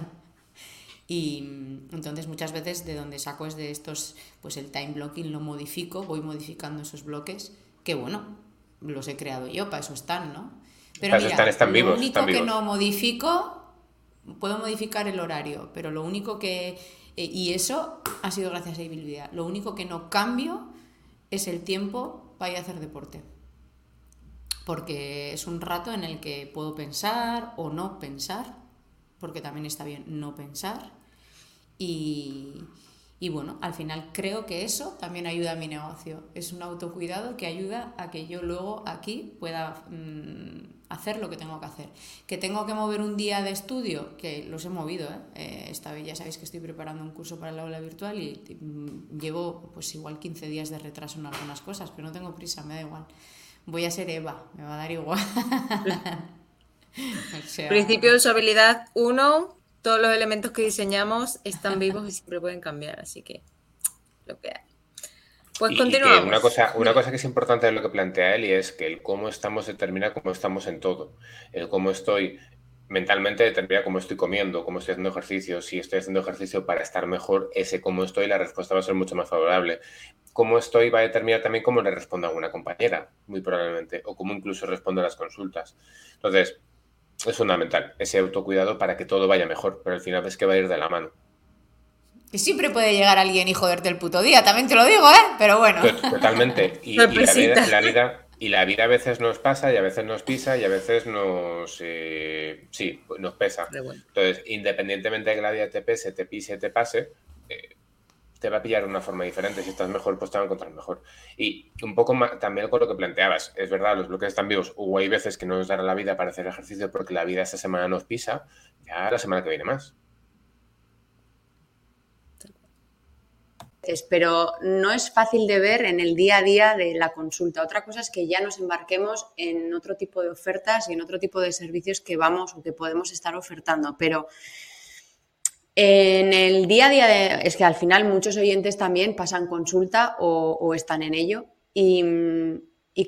Y mm, entonces muchas veces de donde saco es de estos, pues el time blocking lo modifico, voy modificando esos bloques, que bueno, los he creado yo, para eso están, ¿no? Pero mira, están, lo único que no modifico, puedo modificar el horario, pero lo único que... Eh, y eso ha sido gracias a Ibilvidea. Lo único que no cambio es el tiempo para ir a hacer deporte. Porque es un rato en el que puedo pensar o no pensar, porque también está bien no pensar. Y, y bueno, al final creo que eso también ayuda a mi negocio. Es un autocuidado que ayuda a que yo luego aquí pueda mm, hacer lo que tengo que hacer. Que tengo que mover un día de estudio, que los he movido. ¿eh? eh esta vez ya sabéis que estoy preparando un curso para el aula virtual y mm, llevo pues igual 15 días de retraso en algunas cosas, pero no tengo prisa, me da igual. Voy a ser Eva, me va a dar igual. Principio de usabilidad 1, todos los elementos que diseñamos están vivos y siempre pueden cambiar, así que lo que hay. Pues continuamos. una, cosa, una cosa que es importante de lo que plantea él y es que el cómo estamos determina cómo estamos en todo. El cómo estoy mentalmente determina cómo estoy comiendo, cómo estoy haciendo ejercicio. Si estoy haciendo ejercicio para estar mejor, ese cómo estoy, la respuesta va a ser mucho más favorable. Cómo estoy va a determinar también cómo le respondo a una compañera, muy probablemente, o cómo incluso respondo a las consultas. Entonces, es fundamental ese autocuidado para que todo vaya mejor, pero al final es que va a ir de la mano. Y siempre puede llegar alguien y joderte el puto día, también te lo digo, ¿eh? Pero bueno. Totalmente. Y, la, vida, y la vida a veces nos pasa y a veces nos pisa y a veces nos eh, sí, nos pesa. Entonces, independientemente de que la vida te pese, te pise, te pase, te va a pillar de una forma diferente. Si estás mejor, pues te va a encontrar mejor. Y un poco también con lo que planteabas. Es verdad, los bloques están vivos. O hay veces que no nos dará la vida para hacer ejercicio porque la vida esta semana nos pisa. Ya la semana que viene más. Pero no es fácil de ver en el día a día de la consulta. Otra cosa es que ya nos embarquemos en otro tipo de ofertas y en otro tipo de servicios que vamos o que podemos estar ofertando. Pero en el día a día, es que al final muchos oyentes también pasan consulta o, están en ello y,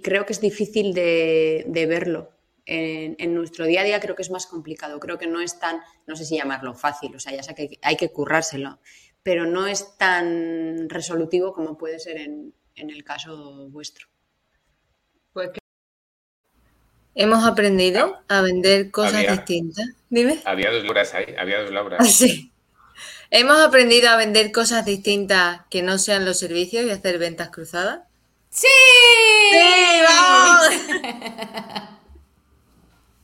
creo que es difícil de, verlo. En, nuestro día a día creo que es más complicado, creo que no es tan, no sé si llamarlo fácil, o sea, ya sé que hay que currárselo, pero no es tan resolutivo como puede ser en, el caso vuestro. Pues Hemos aprendido a vender cosas distintas. Dime. Había dos Lauras ahí, había dos Lauras. Ah, sí. ¿Hemos aprendido a vender cosas distintas que no sean los servicios y hacer ventas cruzadas? ¡Sí! ¡Sí! ¡Vamos!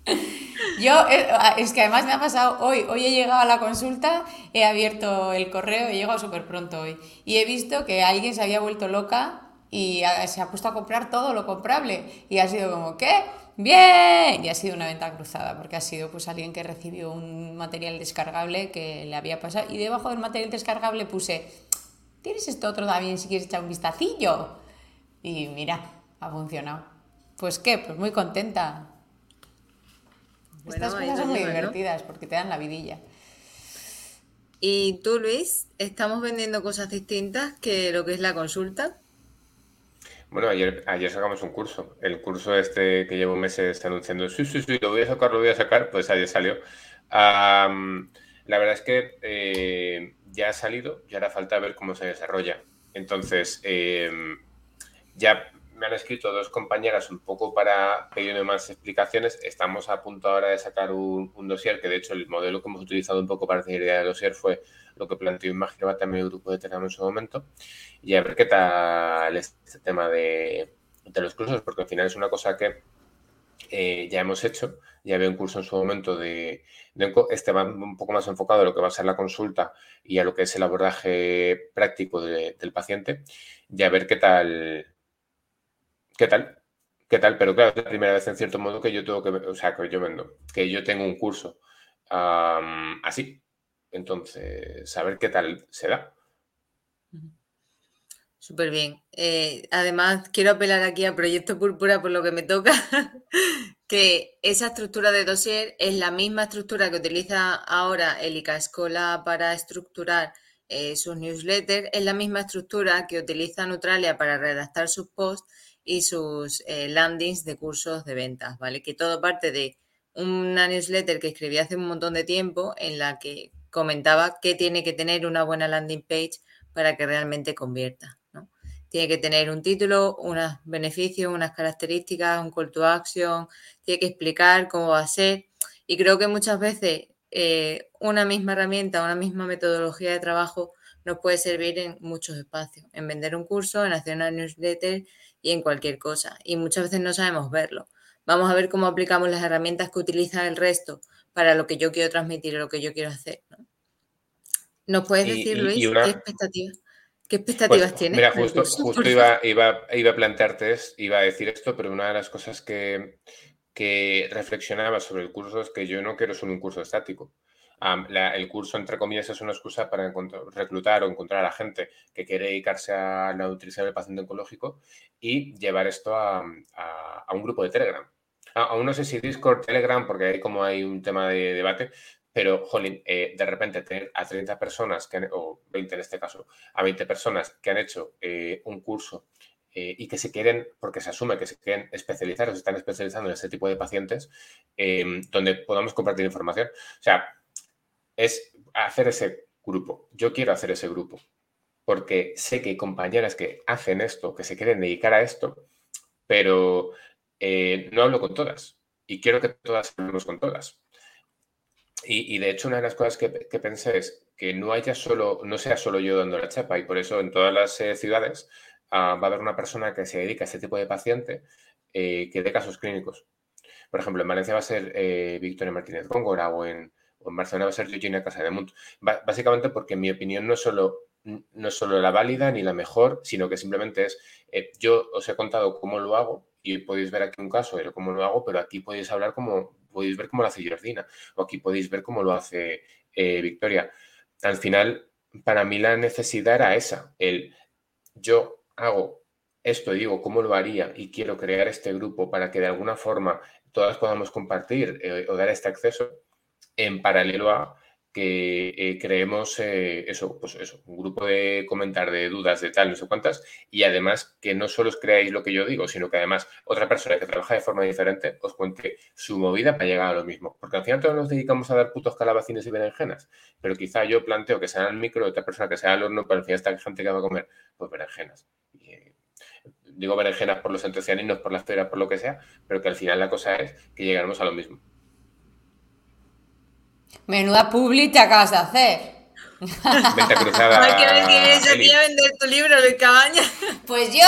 Yo, eh, es que además me ha pasado hoy, hoy he llegado a la consulta, he abierto el correo, he llegado súper pronto hoy y he visto que alguien se había vuelto loca y se ha puesto a comprar todo lo comprable y ha sido como, ¿qué? Bien, y ha sido una venta cruzada, porque ha sido pues alguien que recibió un material descargable que le había pasado y debajo del material descargable puse, ¿tienes esto otro también si quieres echar un vistacillo? Y mira, ha funcionado. Pues qué, pues muy contenta. Estas cosas son muy divertidas porque te dan la vidilla. ¿Y tú, Luis, estamos vendiendo cosas distintas que lo que es la consulta? Bueno, ayer, ayer sacamos un curso. El curso este que llevo meses anunciando, sí, sí, sí, lo voy a sacar, lo voy a sacar, pues ayer salió. la verdad es que eh, ya ha salido y ahora falta ver cómo se desarrolla. Entonces, em, ya me han escrito dos compañeras un poco para pedirme más explicaciones. Estamos a punto ahora de sacar un, dossier, que de hecho el modelo que hemos utilizado un poco para hacer idea de dossier fue lo que planteó Imagino también el grupo de Telegram en su momento. Y a ver qué tal este tema de, los cursos, porque al final es una cosa que eh, ya hemos hecho. Ya había un curso en su momento de, este va un poco más enfocado a lo que va a ser la consulta y a lo que es el abordaje práctico del paciente. Y a ver qué tal ¿Qué tal? ¿Qué tal? Pero claro, es la primera vez en cierto modo que yo tengo que, o sea, que yo vendo, que yo tengo un curso así. Entonces, saber qué tal se da. Súper bien. Eh, además, quiero apelar aquí a Proyecto Púrpura por lo que me toca, que esa estructura de dossier es la misma estructura que utiliza ahora el Escola para estructurar eh, sus newsletters, es la misma estructura que utiliza Neutralia para redactar sus posts y sus eh, landings de cursos de ventas, ¿vale? Que todo parte de una newsletter que escribí hace un montón de tiempo en la que comentaba que tiene que tener una buena landing page para que realmente convierta, ¿no? Tiene que tener un título, unos beneficios, unas características, un call to action, tiene que explicar cómo va a ser y creo que muchas veces eh, una misma herramienta, una misma metodología de trabajo nos puede servir en muchos espacios, en vender un curso, en hacer una newsletter y en cualquier cosa. Y muchas veces no sabemos verlo. Vamos a ver cómo aplicamos las herramientas que utiliza el resto para lo que yo quiero transmitir o lo que yo quiero hacer. ¿Nos puedes decir, Luis, qué expectativas? ¿Qué expectativas pues, tienes? Mira, justo, iba, iba, iba, a plantearte, iba a decir esto, pero una de las cosas que, que reflexionaba sobre el curso es que yo no quiero solo un curso estático el curso, entre comillas, es una excusa para reclutar o encontrar a gente que quiere dedicarse a la nutrición del paciente oncológico y llevar esto a, un grupo de Telegram. Aún no sé si Discord, Telegram, porque ahí como hay un tema de debate, pero, jolín, eh, de repente tener a 30 personas, que o 20 en este caso, a 20 personas que han hecho eh, un curso eh, y que se quieren, porque se asume que se quieren especializar o se están especializando en este tipo de pacientes, donde podamos compartir información. O sea, es hacer ese grupo. Yo quiero hacer ese grupo porque sé que hay compañeras que hacen esto, que se quieren dedicar a esto, pero eh, no hablo con todas y quiero que todas hablemos con todas. Y, de hecho una de las cosas que, pensé es que no haya solo, no sea solo yo dando la chapa y por eso en todas las eh, ciudades ah, va a haber una persona que se dedica a este tipo de paciente eh, que dé casos clínicos. Por ejemplo, en Valencia va a ser Victoria Martínez Góngora o en, Barcelona va a ser Eugenia Casa de Munt. Básicamente porque mi opinión no es solo no es solo la válida ni la mejor, sino que simplemente es, eh, yo os he contado cómo lo hago y podéis ver aquí un caso de cómo lo hago, pero aquí podéis hablar cómo, podéis ver cómo lo hace Jordina o aquí podéis ver cómo lo hace eh, Victoria. Al final, para mí la necesidad era esa, el yo hago esto, digo cómo lo haría y quiero crear este grupo para que de alguna forma todas podamos compartir eh, o dar este acceso en paralelo a que eh, creemos eh, eso, pues eso, un grupo de comentar de dudas de tal, no sé cuántas, y además que no solo os creáis lo que yo digo, sino que además otra persona que trabaja de forma diferente os cuente su movida para llegar a lo mismo. Porque al final todos nos dedicamos a dar putos calabacines y berenjenas, pero quizá yo planteo que sea el micro, otra persona que sea al horno, pero al final esta gente que va a comer, pues berenjenas. Eh, digo berenjenas por los antecianinos, por las peras, por lo que sea, pero que al final la cosa es que llegaremos a lo mismo. Menuda publi te acabas de hacer. Venta cruzada. Hay que aquí a vender tu libro, Luis Cabaña. Pues yo.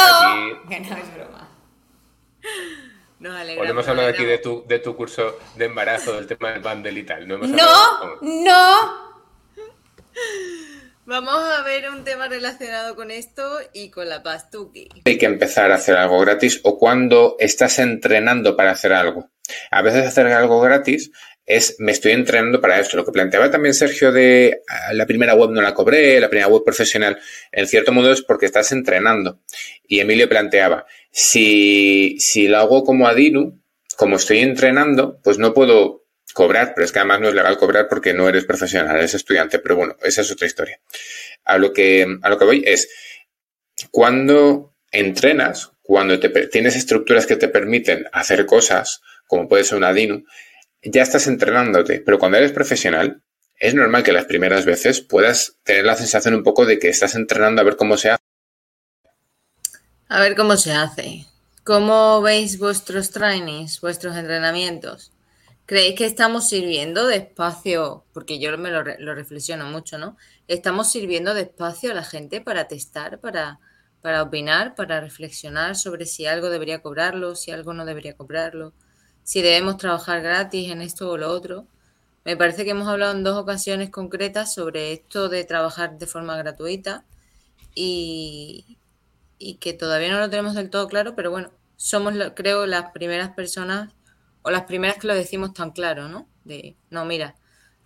Que no es broma. No, hemos hablado aquí de tu, de tu curso de embarazo, del tema del bundle y tal. No, no, no. Vamos a ver un tema relacionado con esto y con la pastuki. Hay que empezar a hacer algo gratis o cuando estás entrenando para hacer algo. A veces hacer algo gratis es me estoy entrenando para esto. Lo que planteaba también Sergio de ah, la primera web no la cobré, la primera web profesional, en cierto modo es porque estás entrenando. Y Emilio planteaba, si, si lo hago como Adinu, como estoy entrenando, pues no puedo cobrar, pero es que además no es legal cobrar porque no eres profesional, eres estudiante, pero bueno, esa es otra historia. A lo que, a lo que voy es, cuando entrenas, cuando te, tienes estructuras que te permiten hacer cosas, como puede ser una Dino, ya estás entrenándote, pero cuando eres profesional, es normal que las primeras veces puedas tener la sensación un poco de que estás entrenando a ver cómo se hace. A ver cómo se hace. ¿Cómo veis vuestros trainings, vuestros entrenamientos? ¿Creéis que estamos sirviendo de espacio? Porque yo me lo, lo reflexiono mucho, ¿no? ¿Estamos sirviendo de espacio a la gente para testar, para, para opinar, para reflexionar sobre si algo debería cobrarlo, si algo no debería cobrarlo, si debemos trabajar gratis en esto o lo otro? Me parece que hemos hablado en dos ocasiones concretas sobre esto de trabajar de forma gratuita y, y que todavía no lo tenemos del todo claro, pero bueno, somos, creo, las primeras personas o las primeras que lo decimos tan claro, ¿no? De, no, mira,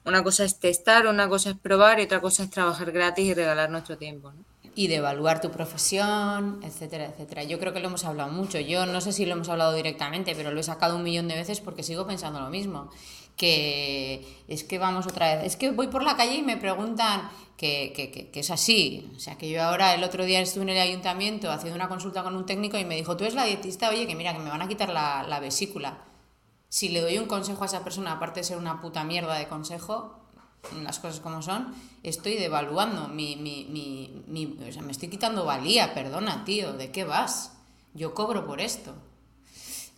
una cosa es testar, una cosa es probar y otra cosa es trabajar gratis y regalar nuestro tiempo, ¿no? Y de evaluar tu profesión, etcétera, etcétera. Yo creo que lo hemos hablado mucho. Yo no sé si lo hemos hablado directamente, pero lo he sacado un millón de veces porque sigo pensando lo mismo. Que es que vamos otra vez. Es que voy por la calle y me preguntan, que, es así. O sea, que yo ahora el otro día estuve en el ayuntamiento haciendo una consulta con un técnico y me dijo, tú eres la dietista, oye, que mira, que me van a quitar la, vesícula. Si le doy un consejo a esa persona, aparte de ser una puta mierda de consejo, las cosas como son, estoy devaluando mi, mi, mi, mi, o sea, me estoy quitando valía, perdona, tío, ¿de qué vas? Yo cobro por esto.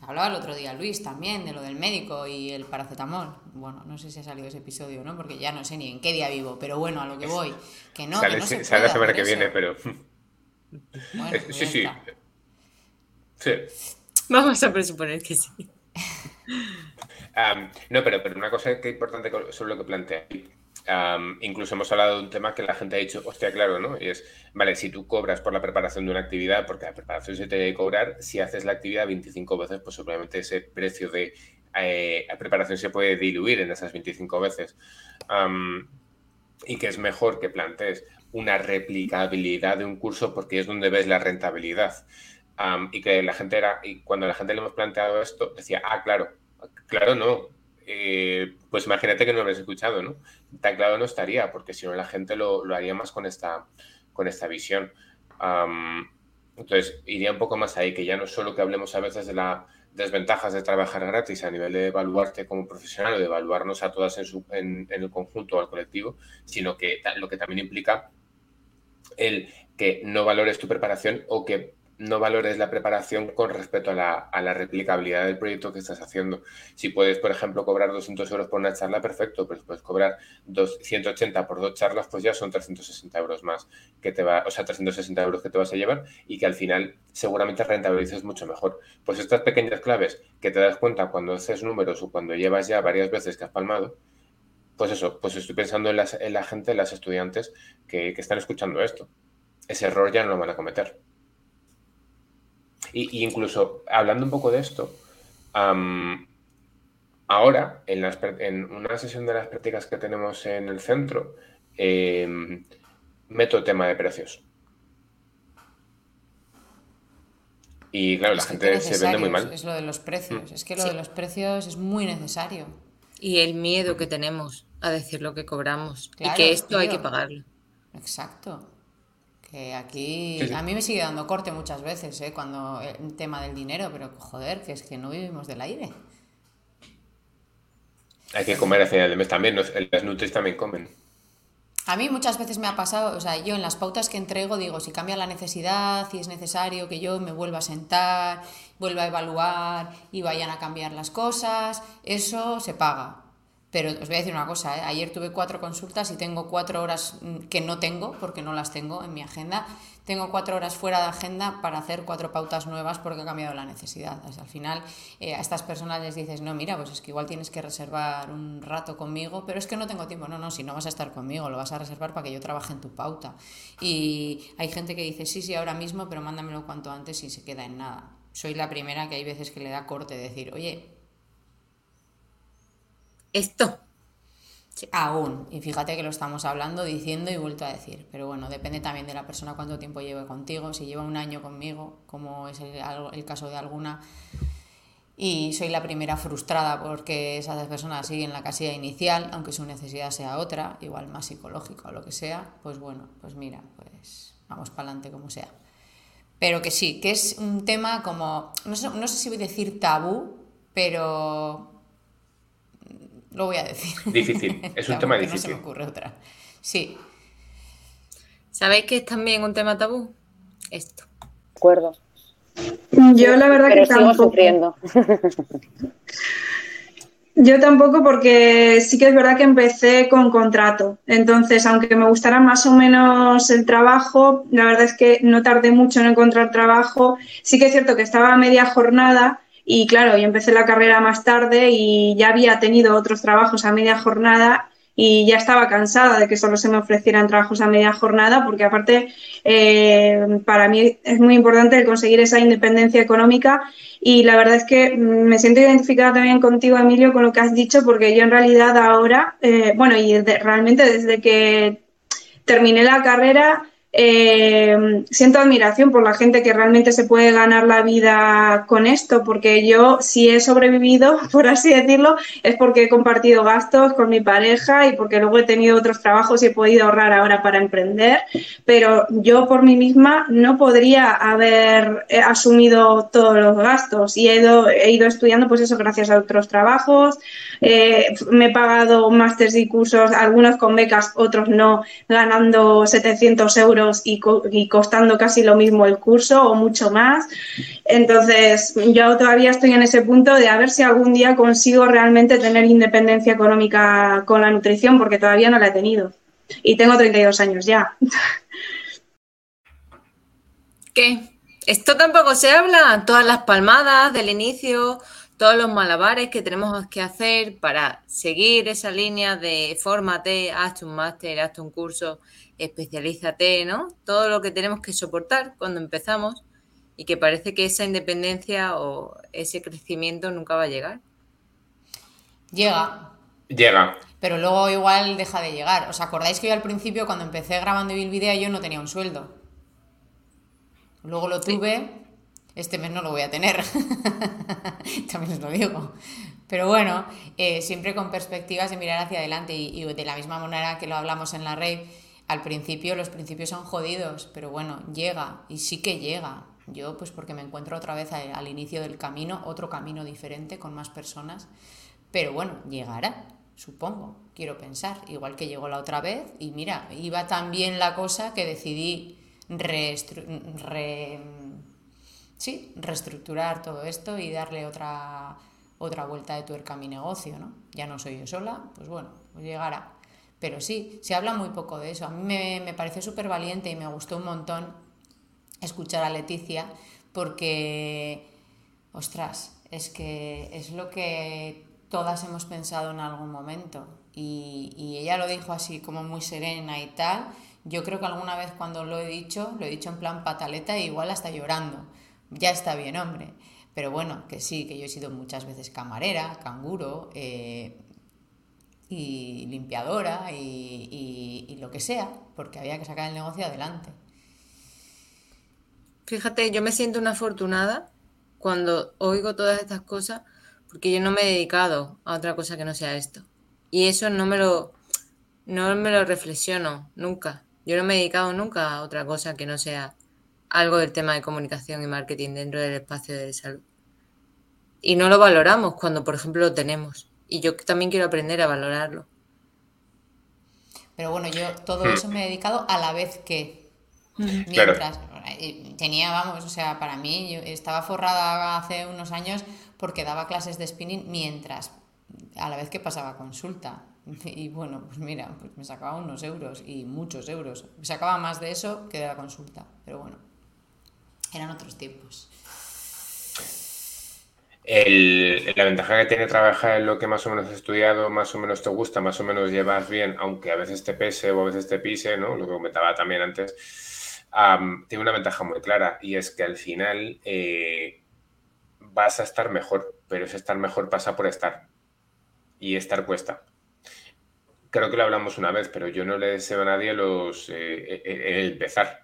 Hablaba el otro día Luis también de lo del médico y el paracetamol. Bueno, no sé si ha salido ese episodio, ¿no? Porque ya no sé ni en qué día vivo, pero bueno, a lo que voy. Que no, sale, que no se sale la semana que viene, pero. Bueno, sí, sí. Sí. Vamos a presuponer que sí. No, pero, pero una cosa que es importante sobre lo que plantea incluso hemos hablado de un tema que la gente ha dicho, hostia, claro, ¿no? Y es, vale, si tú cobras por la preparación de una actividad, porque la preparación se te debe cobrar, si haces la actividad 25 veces, pues obviamente ese precio de eh, preparación se puede diluir en esas 25 veces. y que es mejor que plantees una replicabilidad de un curso porque es donde ves la rentabilidad. Y que la gente era, y cuando la gente le hemos planteado esto, decía, ah, claro, claro, no, eh, pues imagínate que no lo habéis escuchado, ¿no? Tan claro no estaría, porque si no la gente lo, haría más con esta, con esta visión. entonces, iría un poco más ahí, que ya no solo que hablemos a veces de las desventajas de trabajar gratis a nivel de evaluarte como profesional o de evaluarnos a todas en, su, en, en el conjunto o al colectivo, sino que lo que también implica el que no valores tu preparación o que no valores la preparación con respecto a la, replicabilidad del proyecto que estás haciendo. Si puedes, por ejemplo, cobrar 200 euros por una charla, perfecto, pero si puedes cobrar 180 por dos charlas, pues ya son 360 euros más que te va, o sea, 360 euros que te vas a llevar y que al final seguramente rentabilices mucho mejor. Pues estas pequeñas claves que te das cuenta cuando haces números o cuando llevas ya varias veces que has palmado, pues eso, pues estoy pensando en, la gente, en las estudiantes que, que están escuchando esto. Ese error ya no lo van a cometer. Y, incluso hablando un poco de esto, ahora, en, en, una sesión de las prácticas que tenemos en el centro, em, meto el tema de precios. Y claro, la gente se vende muy mal. Es lo de los precios. Mm. Es que lo de los precios es muy necesario. Y el miedo que tenemos a decir lo que cobramos. y que esto hay que pagarlo. Exacto aquí a mí me sigue dando corte muchas veces, ¿eh? cuando el tema del dinero, pero joder, que es que no vivimos del aire. Hay que comer al final del mes también, las nutris también comen. A mí muchas veces me ha pasado, o sea, yo en las pautas que entrego digo, si cambia la necesidad y es necesario que yo me vuelva a sentar, vuelva a evaluar y vayan a cambiar las cosas, eso se paga. Pero os voy a decir una cosa, ¿eh? ayer tuve cuatro consultas y tengo cuatro horas mm, que no tengo, porque no las tengo en mi agenda. Tengo cuatro horas fuera de agenda para hacer cuatro pautas nuevas porque ha cambiado la necesidad. al final eh, a estas personas les dices, no, mira, pues es que igual tienes que reservar un rato conmigo, pero es que no tengo tiempo. No, no, si no vas a estar conmigo, lo vas a reservar para que yo trabaje en tu pauta. Y hay gente que dice, sí, sí, ahora mismo, pero mándamelo cuanto antes y se queda en nada. Soy la primera que hay veces que le da corte decir, oye, esto. Aún, y fíjate que lo estamos hablando, diciendo y vuelto a decir, pero bueno, depende también de la persona cuánto tiempo lleve contigo, si lleva un año conmigo, como es el, caso de alguna, y soy la primera frustrada porque esas personas siguen la casilla inicial, aunque su necesidad sea otra, igual más psicológica o lo que sea, pues bueno, pues mira, pues vamos para adelante como sea. Pero que sí, que es un tema como, no sé, no sé si voy a decir tabú, pero lo voy a decir. Difícil, es un tema difícil. No se me ocurre otra. Sí. ¿Sabéis que es también un tema tabú? Esto. De acuerdo. Yo la verdad que sigo sufriendo. Yo tampoco porque sí que es verdad que empecé con contrato. Entonces, aunque me gustara más o menos el trabajo, la verdad es que no tardé mucho en encontrar trabajo. Sí que es cierto que estaba a media jornada y claro, yo empecé la carrera más tarde y ya había tenido otros trabajos a media jornada y ya estaba cansada de que solo se me ofrecieran trabajos a media jornada, porque aparte eh, para mí es muy importante conseguir esa independencia económica y la verdad es que me siento identificada también contigo, Emilio, con lo que has dicho, porque yo en realidad ahora, eh, bueno, y realmente desde que terminé la carrera, eh, siento admiración por la gente que realmente se puede ganar la vida con esto, porque yo si he sobrevivido, por así decirlo, es porque he compartido gastos con mi pareja y porque luego he tenido otros trabajos y he podido ahorrar ahora para emprender, pero yo por mí misma no podría haber eh, asumido todos los gastos. Y he ido, estudiando pues eso gracias a otros trabajos, eh, me he pagado másteres y cursos, algunos con becas, otros no, ganando 700 euros y, costando casi lo mismo el curso o mucho más. Entonces, yo todavía estoy en ese punto de a ver si algún día consigo realmente tener independencia económica con la nutrición, porque todavía no la he tenido. Y tengo 32 años ya. ¿Qué? Esto tampoco se habla, todas las palmadas del inicio, todos los malabares que tenemos que hacer para seguir esa línea de fórmate, hazte un máster, hazte un curso especialízate, ¿no? Todo lo que tenemos que soportar cuando empezamos y que parece que esa independencia o ese crecimiento nunca va a llegar. Llega. Llega. Pero luego igual deja de llegar. ¿Os acordáis que yo al principio cuando empecé grabando Bill Video yo no tenía un sueldo? Luego lo tuve, este mes no lo voy a tener. También os lo digo. Pero bueno, eh, siempre con perspectivas de mirar hacia adelante y, y, de la misma manera que lo hablamos en la red, al principio los principios son jodidos, pero bueno, llega y sí que llega. Yo pues porque me encuentro otra vez al inicio del camino, otro camino diferente con más personas, pero bueno, llegará, supongo, quiero pensar, igual que llegó la otra vez y mira, iba tan bien la cosa que decidí reestructurar todo esto y darle otra, otra vuelta de tuerca a mi negocio, ¿no? Ya no soy yo sola, pues bueno, llegará. Pero sí, se habla muy poco de eso. A mí me, me pareció súper valiente y me gustó un montón escuchar a Leticia porque, ostras, es que es lo que todas hemos pensado en algún momento. Y, y, ella lo dijo así como muy serena y tal. Yo creo que alguna vez cuando lo he dicho, lo he dicho en plan pataleta e igual hasta llorando. Ya está bien, hombre. Pero bueno, que sí, que yo he sido muchas veces camarera, canguro, eh, y limpiadora y, lo que sea, porque había que sacar el negocio adelante. Fíjate, yo me siento una afortunada cuando oigo todas estas cosas, porque yo no me he dedicado a otra cosa que no sea esto. Y eso no me lo, no me lo reflexiono nunca. Yo no me he dedicado nunca a otra cosa que no sea algo del tema de comunicación y marketing dentro del espacio de salud. Y no lo valoramos cuando, por ejemplo, lo tenemos. Y yo también quiero aprender a valorarlo. Pero bueno, yo todo eso me he dedicado a la vez que. Mientras. Eh, tenía, vamos, o sea, para mí, yo estaba forrada hace unos años porque daba clases de spinning mientras, a la vez que pasaba consulta. Y bueno, pues mira, pues me sacaba unos euros y muchos euros. Me sacaba más de eso que de la consulta. Pero bueno, eran otros tiempos. La ventaja que tiene trabajar en lo que más o menos has estudiado, más o menos te gusta, más o menos llevas bien, aunque a veces te pese o a veces te pise, ¿no? Lo que comentaba también antes, tiene una ventaja muy clara y es que al final eh, vas a estar mejor, pero ese estar mejor pasa por estar y estar cuesta. Creo que lo hablamos una vez, pero yo no le deseo a nadie los eh, eh, el empezar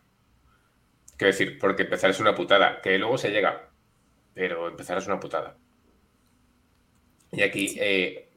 Quiero decir, porque empezar es una putada, que luego se llega, pero empezar es una putada. Y aquí eh,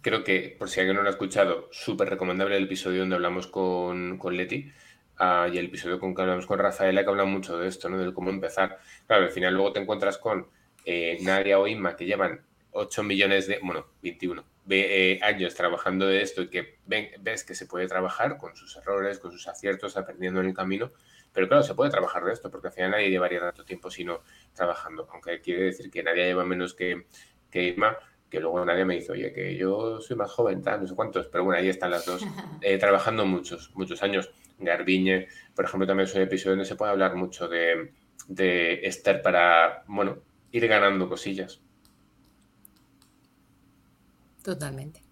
creo que, por si alguien no lo ha escuchado, súper recomendable el episodio donde hablamos con, con Leti ah, y el episodio con que hablamos con Rafaela, que habla mucho de esto, ¿no? De cómo empezar. Claro, al final luego te encuentras con eh, Nadia o Inma, que llevan 8 millones de, bueno, 21 eh, años trabajando de esto y que ven, ves que se puede trabajar con sus errores, con sus aciertos, aprendiendo en el camino. Pero claro, se puede trabajar de esto, porque al final nadie llevaría tanto tiempo sino trabajando. Aunque quiere decir que nadie lleva menos que, que Inma, que luego nadie me dice, oye, que yo soy más joven, tal, no sé cuántos, pero bueno, ahí están las dos, eh, trabajando muchos, muchos años. Garbiñe, por ejemplo, también es un episodio donde se puede hablar mucho de, de Esther para, bueno, ir ganando cosillas. Totalmente.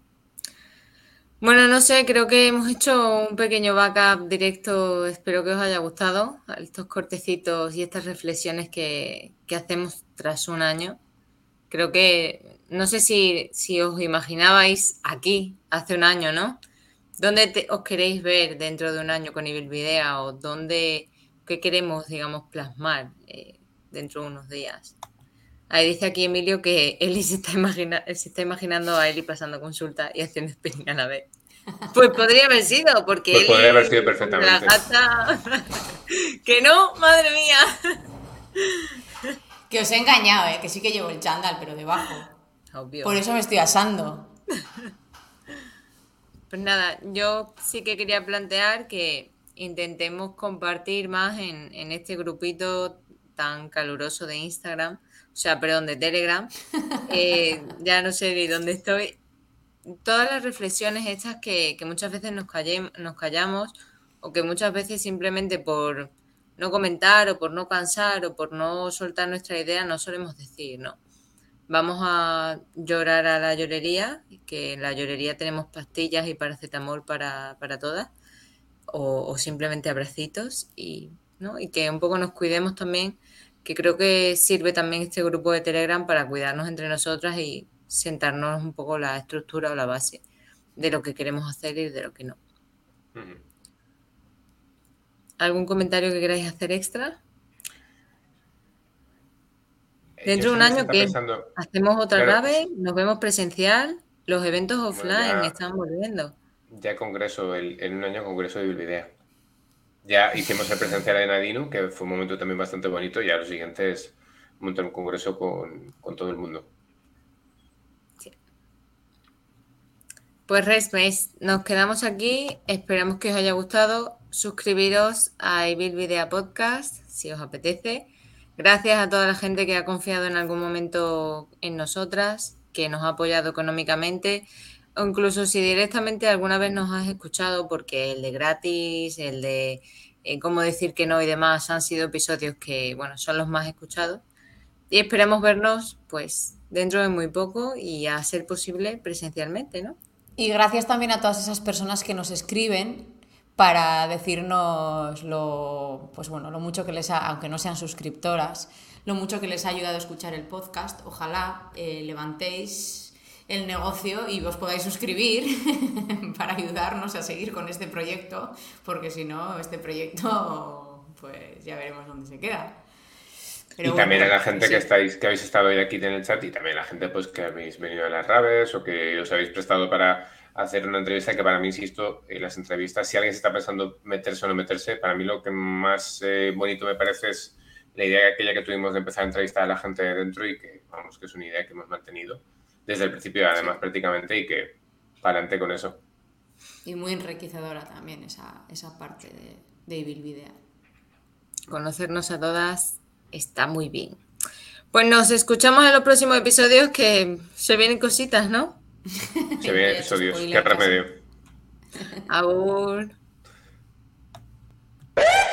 Bueno, no sé, creo que hemos hecho un pequeño backup directo, espero que os haya gustado, estos cortecitos y estas reflexiones que, que hacemos tras un año. Creo que no sé si, os imaginabais aquí hace un año, ¿no? ¿Dónde os queréis ver dentro de un año con Ibilvidea o dónde, qué queremos, digamos, plasmar eh, dentro de unos días? Ahí dice aquí Emilio que Eli se está, se está imaginando a Eli pasando consulta y haciendo spinning a la vez. Pues podría haber sido, porque pues podría haber sido perfectamente. que no, madre mía. Que os he engañado, ¿eh? que sí que llevo el chándal, pero debajo. Por eso me estoy asando. Pues nada, yo sí que quería plantear que intentemos compartir más en, este grupito tan caluroso de Instagram, o sea, perdón, de Telegram. Eh, ya no sé ni dónde estoy. Todas las reflexiones hechas que, muchas veces nos, nos callamos o que muchas veces simplemente por no comentar o por no cansar o por no soltar nuestra idea no solemos decir, ¿no? Vamos a llorar a la llorería, que en la llorería tenemos pastillas y paracetamol para, para todas, o, simplemente abracitos, y, ¿no? y que un poco nos cuidemos también, que creo que sirve también este grupo de Telegram para cuidarnos entre nosotras y sentarnos un poco la estructura o la base de lo que queremos hacer y de lo que no. ¿Algún comentario que queráis hacer extra? Dentro de un año que hacemos otra nave, nos vemos presencial, los eventos offline están volviendo. Ya congreso, en un año congreso de Bilvidea. Ya hicimos el presencial de Nadino, que fue un momento también bastante bonito, y ya lo siguiente es montar un congreso con, todo el mundo. Pues Resmes, nos quedamos aquí, esperamos que os haya gustado, suscribiros a Evil Video Podcast si os apetece. Gracias a toda la gente que ha confiado en algún momento en nosotras, que nos ha apoyado económicamente, incluso si directamente alguna vez nos has escuchado, porque el de gratis, el de eh, cómo decir que no y demás han sido episodios que, bueno, son los más escuchados. Y esperamos vernos, pues, dentro de muy poco y a ser posible presencialmente, ¿no? Y gracias también a todas esas personas que nos escriben para decirnos lo, pues bueno, lo mucho que les ha, aunque no sean suscriptoras, lo mucho que les ha ayudado a escuchar el podcast. Ojalá eh, levantéis el negocio y os podáis suscribir para ayudarnos a seguir con este proyecto, porque si no, este proyecto, pues ya veremos dónde se queda. y también a la gente que estáis, que habéis estado hoy aquí en el chat y también a la gente pues que habéis venido a las raves o que os habéis prestado para hacer una entrevista que para mí, insisto, en las entrevistas, si alguien se está pensando meterse o no meterse, para mí lo que más eh, bonito me parece es la idea aquella que tuvimos de empezar a entrevistar a la gente de dentro y que, vamos, que es una idea que hemos mantenido desde el principio, además, prácticamente, y que para adelante con eso. Y muy enriquecedora también esa, esa parte de, de Evil Video. Conocernos a todas está muy bien. Pues nos escuchamos en los próximos episodios que se vienen cositas, ¿no? Se vienen episodios, qué remedio. Aún.